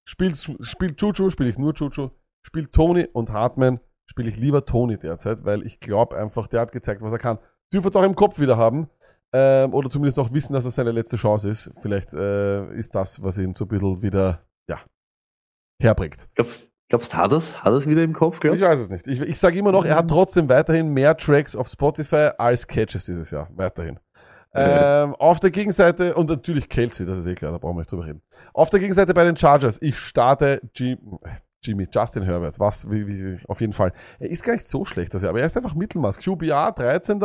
spielt, spielt Juju, spiele ich nur Juju. Spielt Tony und Hartman, spiele ich lieber Tony derzeit, weil ich glaube einfach, der hat gezeigt, was er kann. Dürfen es auch im Kopf wieder haben. Ähm, oder zumindest auch wissen, dass es seine letzte Chance ist. Vielleicht äh, ist das, was ihn so ein bisschen wieder, ja, herbringt. Glaubst, glaubst hat das? Hat das wieder im Kopf, Ich glaubst weiß es nicht. Ich, ich sage immer noch, er hat trotzdem weiterhin mehr Tracks auf Spotify als Catches dieses Jahr. Weiterhin. Ja. Ähm, auf der Gegenseite, und natürlich Kelsey, das ist eh klar, da brauchen wir nicht drüber reden. Auf der Gegenseite bei den Chargers, ich starte Jim, Jimmy, Justin Herbert, was, wie, wie, auf jeden Fall. Er ist gar nicht so schlecht, das Jahr, aber er ist einfach Mittelmaß. QBR 13.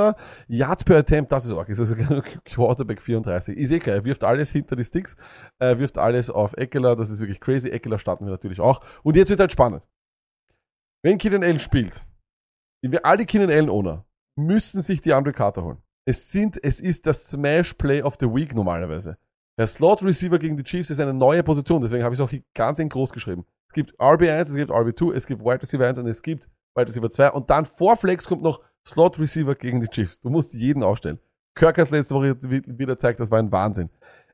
Yards per Attempt, das ist auch, ist also Quarterback 34. Ist eh klar, er wirft alles hinter die Sticks, er wirft alles auf Eckler, das ist wirklich crazy. Eckler starten wir natürlich auch. Und jetzt wird halt spannend. Wenn Keenan Allen spielt, wir alle Keenan Allen Owner müssen sich die Andre Carter holen. Es sind, es ist das Smash Play of the Week normalerweise. Der Slot Receiver gegen die Chiefs ist eine neue Position, deswegen habe ich es auch ganz in groß geschrieben. Es gibt RB1, es gibt RB2, es gibt Wide Receiver 1 und es gibt Wide Receiver 2 und dann vor Flex kommt noch Slot Receiver gegen die Chiefs. Du musst jeden aufstellen. Kirk hat letzte Woche wieder zeigt, das war ein Wahnsinn.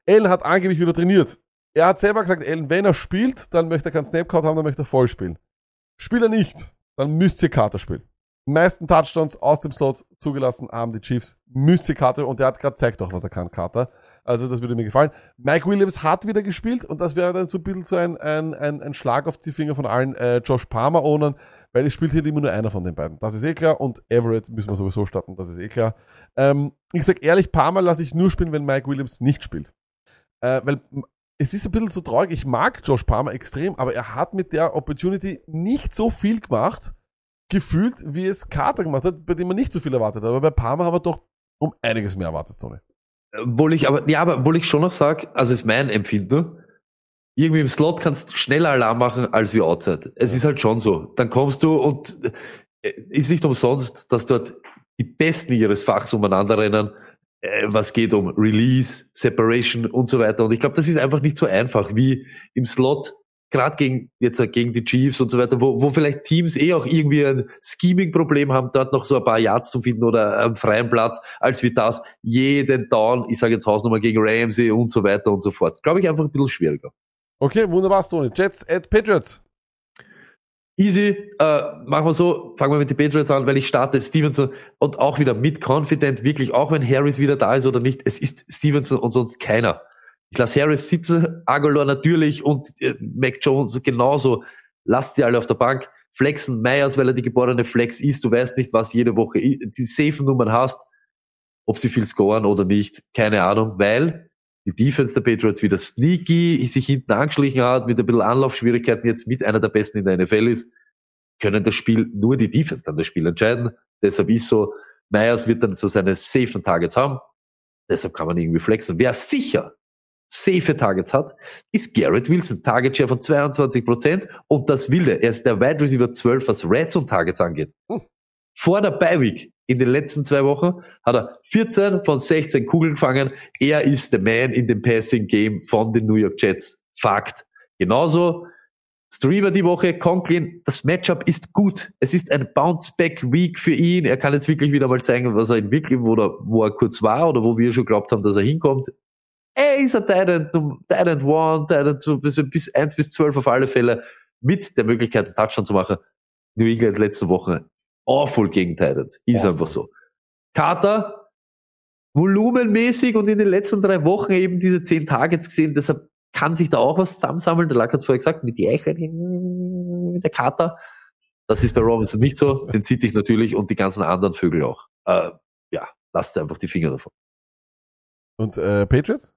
Allen hat angeblich wieder trainiert. Er hat selber gesagt, Allen, wenn er spielt, dann möchte er keinen Snapcard haben, dann möchte er voll spielen. Spielt er nicht, dann müsst ihr Carter spielen. Meisten Touchdowns aus dem Slot zugelassen haben die Chiefs. Müsst ihr Carter und der hat gerade zeigt doch, was er kann, Carter. Also das würde mir gefallen. Mike Williams hat wieder gespielt und das wäre dann so ein bisschen so ein, ein, ein, ein Schlag auf die Finger von allen äh, Josh Palmer-Ownern, weil es spielt hier immer nur einer von den beiden. Das ist eh klar und Everett müssen wir sowieso starten, das ist eh klar. Ähm, ich sag ehrlich, Palmer lasse ich nur spielen, wenn Mike Williams nicht spielt. Äh, weil es ist ein bisschen so traurig, ich mag Josh Palmer extrem, aber er hat mit der Opportunity nicht so viel gemacht, gefühlt, wie es Carter gemacht hat, bei dem man nicht so viel erwartet hat. Aber bei Palmer haben wir doch um einiges mehr erwartet, Tony. Obwohl ich aber, ja, aber obwohl ich schon noch sag, also ist mein Empfinden, irgendwie im Slot kannst du schneller Alarm machen als wie outside. Es ist halt schon so. Dann kommst du und äh, ist nicht umsonst, dass dort die Besten ihres Fachs umeinander rennen, äh, was geht um Release, Separation und so weiter. Und ich glaube, das ist einfach nicht so einfach wie im Slot, gerade gegen, jetzt gegen die Chiefs und so weiter, wo, wo vielleicht Teams eh auch irgendwie ein Scheming-Problem haben, dort noch so ein paar Yards zu finden oder einen freien Platz, als wie das jeden Down, ich sage jetzt Hausnummer gegen Ramsey und so weiter und so fort. Glaube ich einfach ein bisschen schwieriger. Okay, wunderbar, Tony. Jets at Patriots. Easy, äh, machen wir so, fangen wir mit den Patriots an, weil ich starte Stevenson und auch wieder mit Confident, wirklich, auch wenn Harris wieder da ist oder nicht, es ist Stevenson und sonst keiner. Lasse Harris sitzen, Aguilar natürlich und äh, Mac Jones genauso. Lasst sie alle auf der Bank. Flexen, Myers, weil er die geborene Flex ist, du weißt nicht, was jede Woche die safe Nummern hast, ob sie viel scoren oder nicht, keine Ahnung, weil die Defense der Patriots wieder sneaky sich hinten angeschlichen hat, mit ein bisschen Anlaufschwierigkeiten jetzt mit einer der besten in der NFL ist, können das Spiel, nur die Defense kann das Spiel entscheiden. Deshalb ist so, Myers wird dann so seine safen Targets haben. Deshalb kann man irgendwie flexen. Wer sicher safe Targets hat, ist Garrett Wilson. Target Share von 22% und das Wilde. Er ist der Wide Receiver 12, was Reds und Targets angeht. Hm. Vor der Bye Week in den letzten zwei Wochen hat er 14 von 16 Kugeln gefangen. Er ist der Man in dem Passing Game von den New York Jets. Fakt. Genauso Streamer die Woche, Conklin, das Matchup ist gut. Es ist ein Bounce-Back-Week für ihn. Er kann jetzt wirklich wieder mal zeigen, was er in wirklich, wo, er, wo er kurz war oder wo wir schon glaubt haben, dass er hinkommt. Er ist ein Titan, Titan 1, Titan 2, bis, bis 1 bis 12 auf alle Fälle, mit der Möglichkeit, einen Touchdown zu machen. New England letzte Woche awful gegen Titans. Ist Awful. einfach so. Carter, volumenmäßig und in den letzten drei Wochen eben diese 10 Targets gesehen, deshalb kann sich da auch was zusammensammeln. Der Lack hat vorher gesagt, mit die Eichhörnchen, mit der Carter. Das ist bei Robinson nicht so. Den zieht ich natürlich und die ganzen anderen Vögel auch. Äh, ja, lasst einfach die Finger davon. Und äh, Patriots?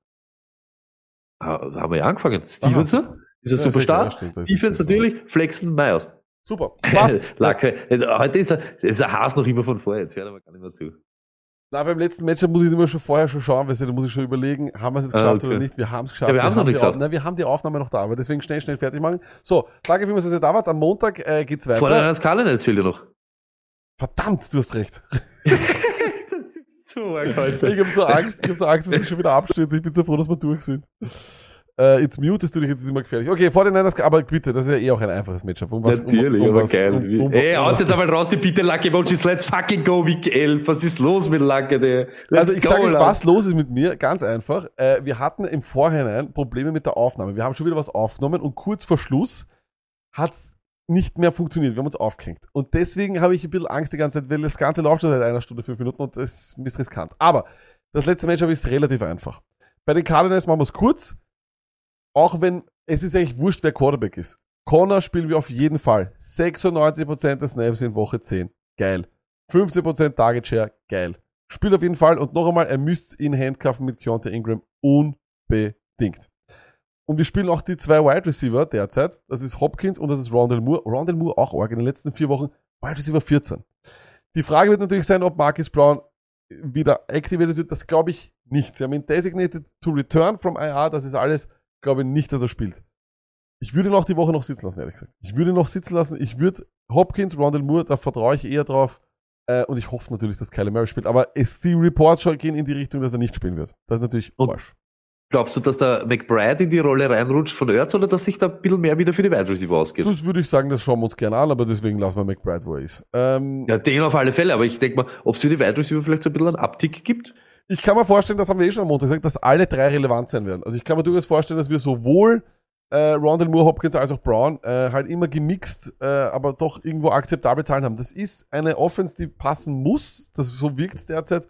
Äh, haben wir ja angefangen. Stevenson ist ein Ja, super sicher, ja, Start. stimmt, Defense es natürlich, Flexen, Myers. Super. Passt. Lacke. Heute ist er, ist er Haas noch immer von vorher. Jetzt hört aber gar nicht mehr zu. Na, beim letzten Match muss ich immer schon vorher schon schauen, weil da muss ich schon überlegen, haben wir es jetzt Ah, geschafft okay. oder nicht. Wir haben es geschafft. Ja, wir noch haben nicht die Auf- geschafft. Na, wir haben die Aufnahme noch da, aber deswegen schnell, schnell fertig machen. So, danke vielmals, dass ihr da wart. Am Montag äh, geht's weiter. Vor der Cardinals fehlt ja noch. Verdammt, du hast recht. arg heute. Ich habe so Angst, ich hab so Angst, dass ich schon wieder abstürze. Ich bin so froh, dass wir durch sind. Äh, jetzt mutest du dich, jetzt ist immer gefährlich. Okay, vor den Niners, aber bitte, das ist ja eh auch ein einfaches Matchup. Um was, Natürlich, um, um aber was, geil. Um, um, Ey, um, haut jetzt einmal raus die bitte Lucky Emojis. Let's fucking go, Week 11. Was ist los mit Lucky, der? Also ich sage euch, was los ist mit mir, ganz einfach. Äh, wir hatten im Vorhinein Probleme mit der Aufnahme. Wir haben schon wieder was aufgenommen und kurz vor Schluss hat's nicht mehr funktioniert. Wir haben uns aufgehängt. Und deswegen habe ich ein bisschen Angst die ganze Zeit, weil das Ganze läuft schon seit einer Stunde, fünf Minuten und das ist riskant. Aber Das letzte Matchup ist relativ einfach. Bei den Cardinals machen wir es kurz. Auch wenn es ist eigentlich wurscht, wer Quarterback ist. Connor spielen wir auf jeden Fall. 96% der Snaps in Woche 10. Geil. 15% Target Share. Geil. Spielt auf jeden Fall. Und noch einmal, er müsst ihn handcuffen mit Keontae Ingram. Unbedingt. Und wir spielen auch die zwei Wide Receiver derzeit. Das ist Hopkins und das ist Rondell Moore. Rondell Moore auch arg in den letzten vier Wochen. Wide Receiver 14. Die Frage wird natürlich sein, ob Marcus Brown wieder activated wird. Das glaube ich nicht. Sie haben ihn designated to return from IR. Das ist alles. Glaube nicht, dass er spielt. Ich würde ihn auch die Woche noch sitzen lassen, ehrlich gesagt. Ich würde ihn noch sitzen lassen. Ich würde Hopkins, Rondell Moore, da vertraue ich eher drauf. Äh, und ich hoffe natürlich, dass Kyler Murray spielt. Aber es, die Reports schon gehen in die Richtung, dass er nicht spielen wird. Das ist natürlich Arsch. Glaubst du, dass der McBride in die Rolle reinrutscht von Ertz oder dass sich da ein bisschen mehr wieder für die Wide Receiver ausgeht? Das würde ich sagen, das schauen wir uns gerne an, aber deswegen lassen wir McBride, wo er ist. Ähm, Ja, den auf alle Fälle, aber ich denke mal, ob es für die Wide Receiver vielleicht so ein bisschen einen Abtick gibt? Ich kann mir vorstellen, das haben wir eh schon am Montag gesagt, dass alle drei relevant sein werden. Also ich kann mir durchaus vorstellen, dass wir sowohl äh, Rondell Moore, Hopkins als auch Brown äh, halt immer gemixt, äh, aber doch irgendwo akzeptable Zahlen haben. Das ist eine Offense, die passen muss. Das so wirkt derzeit.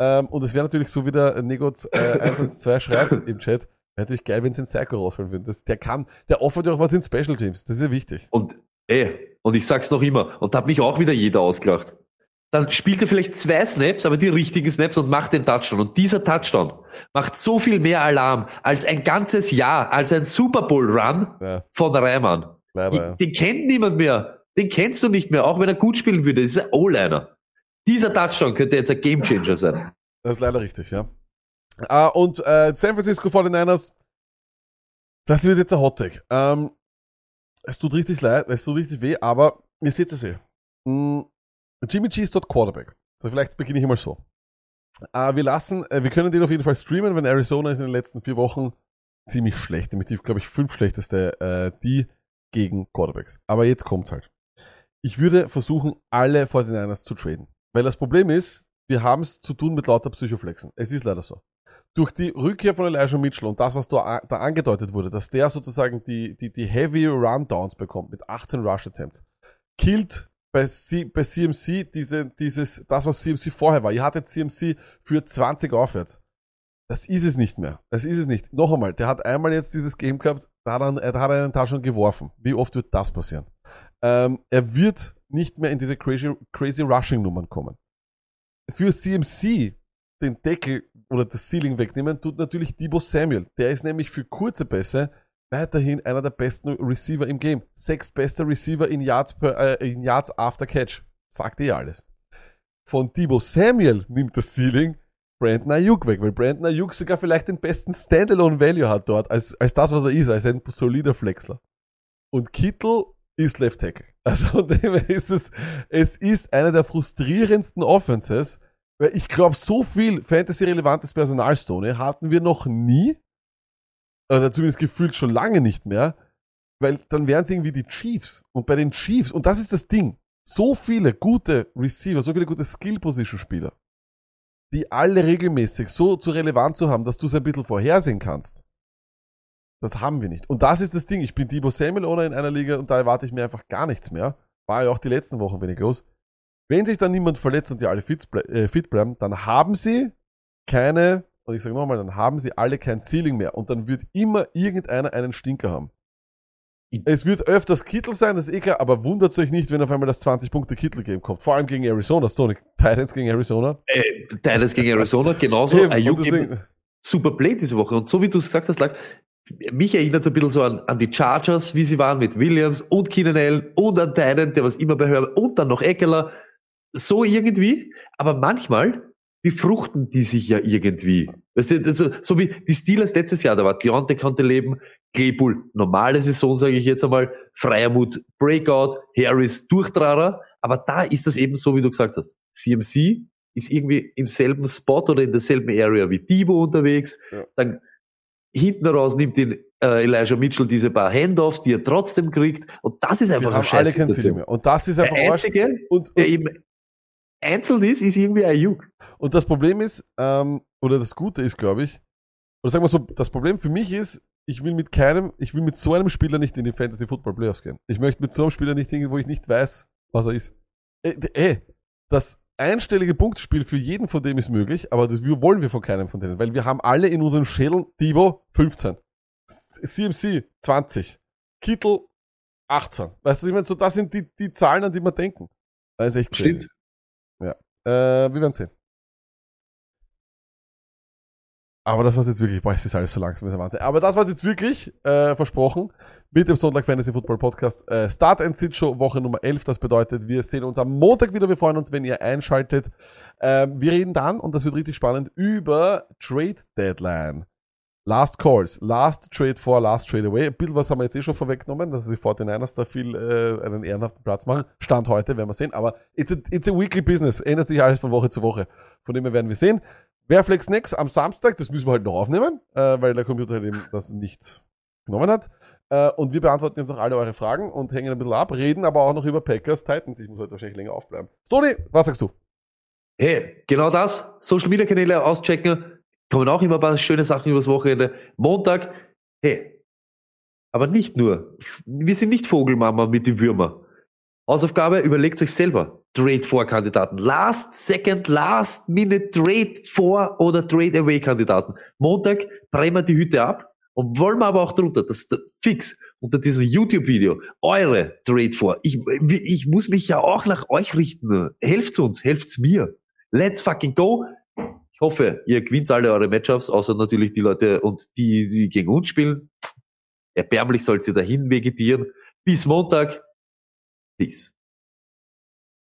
Ähm, und es wäre natürlich so, wie der Negot äh, 112 schreibt im Chat, wäre natürlich geil, wenn sie einen Psycho rausholen würden. Das, der kann, der offert ja auch was in Special Teams. Das ist ja wichtig. Und, ey, und ich sag's noch immer, und da hat mich auch wieder jeder ausgelacht. Dann spielt er vielleicht zwei Snaps, aber die richtigen Snaps und macht den Touchdown. Und dieser Touchdown macht so viel mehr Alarm als ein ganzes Jahr, als ein Super Bowl Run Ja, von Reimann. leider. ja. Den kennt niemand mehr. Den kennst du nicht mehr, auch wenn er gut spielen würde. Das ist ein O-Liner. Dieser Touchdown könnte jetzt ein Gamechanger sein. Das ist leider richtig, ja. Ah, und äh, San Francisco 49ers, das wird jetzt ein Hottag. Ähm, es tut richtig leid, es tut richtig weh, aber ihr seht es eh. Mm, Jimmy G ist dort Quarterback. Also vielleicht beginne ich mal so. Äh, wir lassen, äh, wir können den auf jeden Fall streamen, wenn Arizona ist in den letzten vier Wochen ziemlich schlecht. Nämlich die, glaube ich, fünf schlechteste, äh, die gegen Quarterbacks. Aber jetzt kommt's halt. Ich würde versuchen, alle 49ers zu traden. Weil das Problem ist, wir haben es zu tun mit lauter Psychoflexen. Es ist leider so. Durch die Rückkehr von Elijah Mitchell und das, was da, angedeutet wurde, dass der sozusagen die, die, die Heavy Rundowns bekommt mit 18 Rush Attempts, killt bei, C, bei CMC diese, dieses, das, was CMC vorher war. Ihr hattet CMC für 20 aufwärts. Das ist es nicht mehr. Das ist es nicht. Noch einmal, der hat einmal jetzt dieses Game gehabt, da hat er, da hat er einen Touchdown geworfen. Wie oft wird das passieren? Ähm, er wird nicht mehr in diese crazy, crazy Rushing Nummern kommen. Für CMC den Deckel oder das Ceiling wegnehmen, tut natürlich Debo Samuel. Der ist nämlich für kurze Pässe weiterhin einer der besten Receiver im Game. Sechs bester Receiver in Yards, per, äh, in Yards after Catch. Sagt eh alles. Von Debo Samuel nimmt das Ceiling Brandon Ayuk weg, weil Brandon Ayuk sogar vielleicht den besten Standalone Value hat dort, als, als das, was er ist, als ein solider Flexler. Und Kittel ist Left Tackle. Also ist es, es ist einer der frustrierendsten Offenses, weil ich glaube, so viel Fantasy-relevantes Personal, Stone, hatten wir noch nie, oder zumindest gefühlt schon lange nicht mehr, weil dann wären es irgendwie die Chiefs. Und bei den Chiefs, und das ist das Ding, so viele gute Receiver, so viele gute Skill-Position-Spieler, die alle regelmäßig so zu relevant zu haben, dass du es ein bisschen vorhersehen kannst. Das haben wir nicht. Und das ist das Ding. Ich bin Debo Samuel oder in einer Liga und da erwarte ich mir einfach gar nichts mehr. War ja auch die letzten Wochen wenig los. Wenn sich dann niemand verletzt und die alle fit, äh, fit bleiben, dann haben sie keine, und ich sage nochmal, dann haben sie alle kein Ceiling mehr. Und dann wird immer irgendeiner einen Stinker haben. Es wird öfters Kittel sein, das ist eh klar, aber wundert euch nicht, wenn auf einmal das 20-Punkte-Kittel-Game kommt. Vor allem gegen Arizona, Stone. Titans gegen Arizona. Äh, Titans gegen Arizona, genauso. Eben, Ayuk super Play diese Woche. Und so wie du es gesagt hast, lag, mich erinnert es ein bisschen so an, an die Chargers, wie sie waren mit Williams und Keenan Allen und an Titan, der was immer bei Herbert und dann noch Eckler. So irgendwie. Aber manchmal befruchten die sich ja irgendwie. Weißt du, also, so wie die Steelers letztes Jahr, da war Deontay konnte leben, Claypool, normale Saison, sage ich jetzt einmal, Freiermut, Breakout, Harris, Durchtrarer. Aber da ist das eben so, wie du gesagt hast. CMC ist irgendwie im selben Spot oder in derselben Area wie Debo unterwegs. Ja. Dann hinten raus nimmt ihn äh, Elijah Mitchell diese paar Handoffs, die er trotzdem kriegt. Und das ist einfach eine Scheißsituation. Und das ist Der einfach Arsch. einzige, Und, der und, eben einzeln ist, ist irgendwie Ayuk. und das Problem ist, ähm, oder das Gute ist, glaube ich, oder sagen wir so, das Problem für mich ist, ich will mit keinem, ich will mit so einem Spieler nicht in die Fantasy Football Playoffs gehen. Ich möchte mit so einem Spieler nicht hingehen, wo ich nicht weiß, was er ist. Äh, d- ey, das, einstellige Punktespiel für jeden von dem ist möglich, aber das wollen wir von keinem von denen, weil wir haben alle in unseren Schädeln Debo 15, CMC 20, Kittel 18. Weißt du, ich meine, so das sind die, die Zahlen, an die wir denken. Das ist echt crazy. Stimmt. Ja. Äh, wir werden sehen. Aber das war's jetzt wirklich, boah, es ist alles so langsam, ist der Wahnsinn. Aber das war's jetzt wirklich, äh, versprochen, mit dem Sonntag Fantasy Football Podcast, äh, Start and Sit Show, Woche Nummer 11. Das bedeutet, wir sehen uns am Montag wieder. Wir freuen uns, wenn ihr einschaltet. Ähm, wir reden dann, und das wird richtig spannend, über Trade Deadline. Last Calls, Last Trade for, Last Trade Away. Ein bisschen was haben wir jetzt eh schon vorweggenommen, dass die 49ers da viel äh, einen ehrenhaften Platz machen. Stand heute, werden wir sehen. Aber it's a, it's a weekly business. Ändert sich alles von Woche zu Woche. Von dem her werden wir sehen. Wer Flex Next am Samstag, das müssen wir halt noch aufnehmen, äh, weil der Computer halt eben das nicht genommen hat. Äh, und wir beantworten jetzt noch alle eure Fragen und hängen ein bisschen ab, reden aber auch noch über Packers Titans. Ich muss heute wahrscheinlich länger aufbleiben. Stoni, was sagst du? Hey, genau das. Social Media Kanäle auschecken. Kommen auch immer ein paar schöne Sachen übers Wochenende. Montag, hey. Aber nicht nur. Wir sind nicht Vogelmama mit den Würmer. Hausaufgabe, überlegt euch selber. Trade for Kandidaten. Last Second, Last Minute Trade for oder Trade Away Kandidaten. Montag brennen wir die Hütte ab und wollen wir aber auch drunter, das ist fix unter diesem YouTube-Video, eure Trade for. Ich, ich muss mich ja auch nach euch richten. Helft uns, helft's mir. Let's fucking go. Ich hoffe, ihr gewinnt alle eure Matchups, außer natürlich die Leute und die, die gegen uns spielen. Erbärmlich sollt ihr dahin vegetieren. Bis Montag. Peace.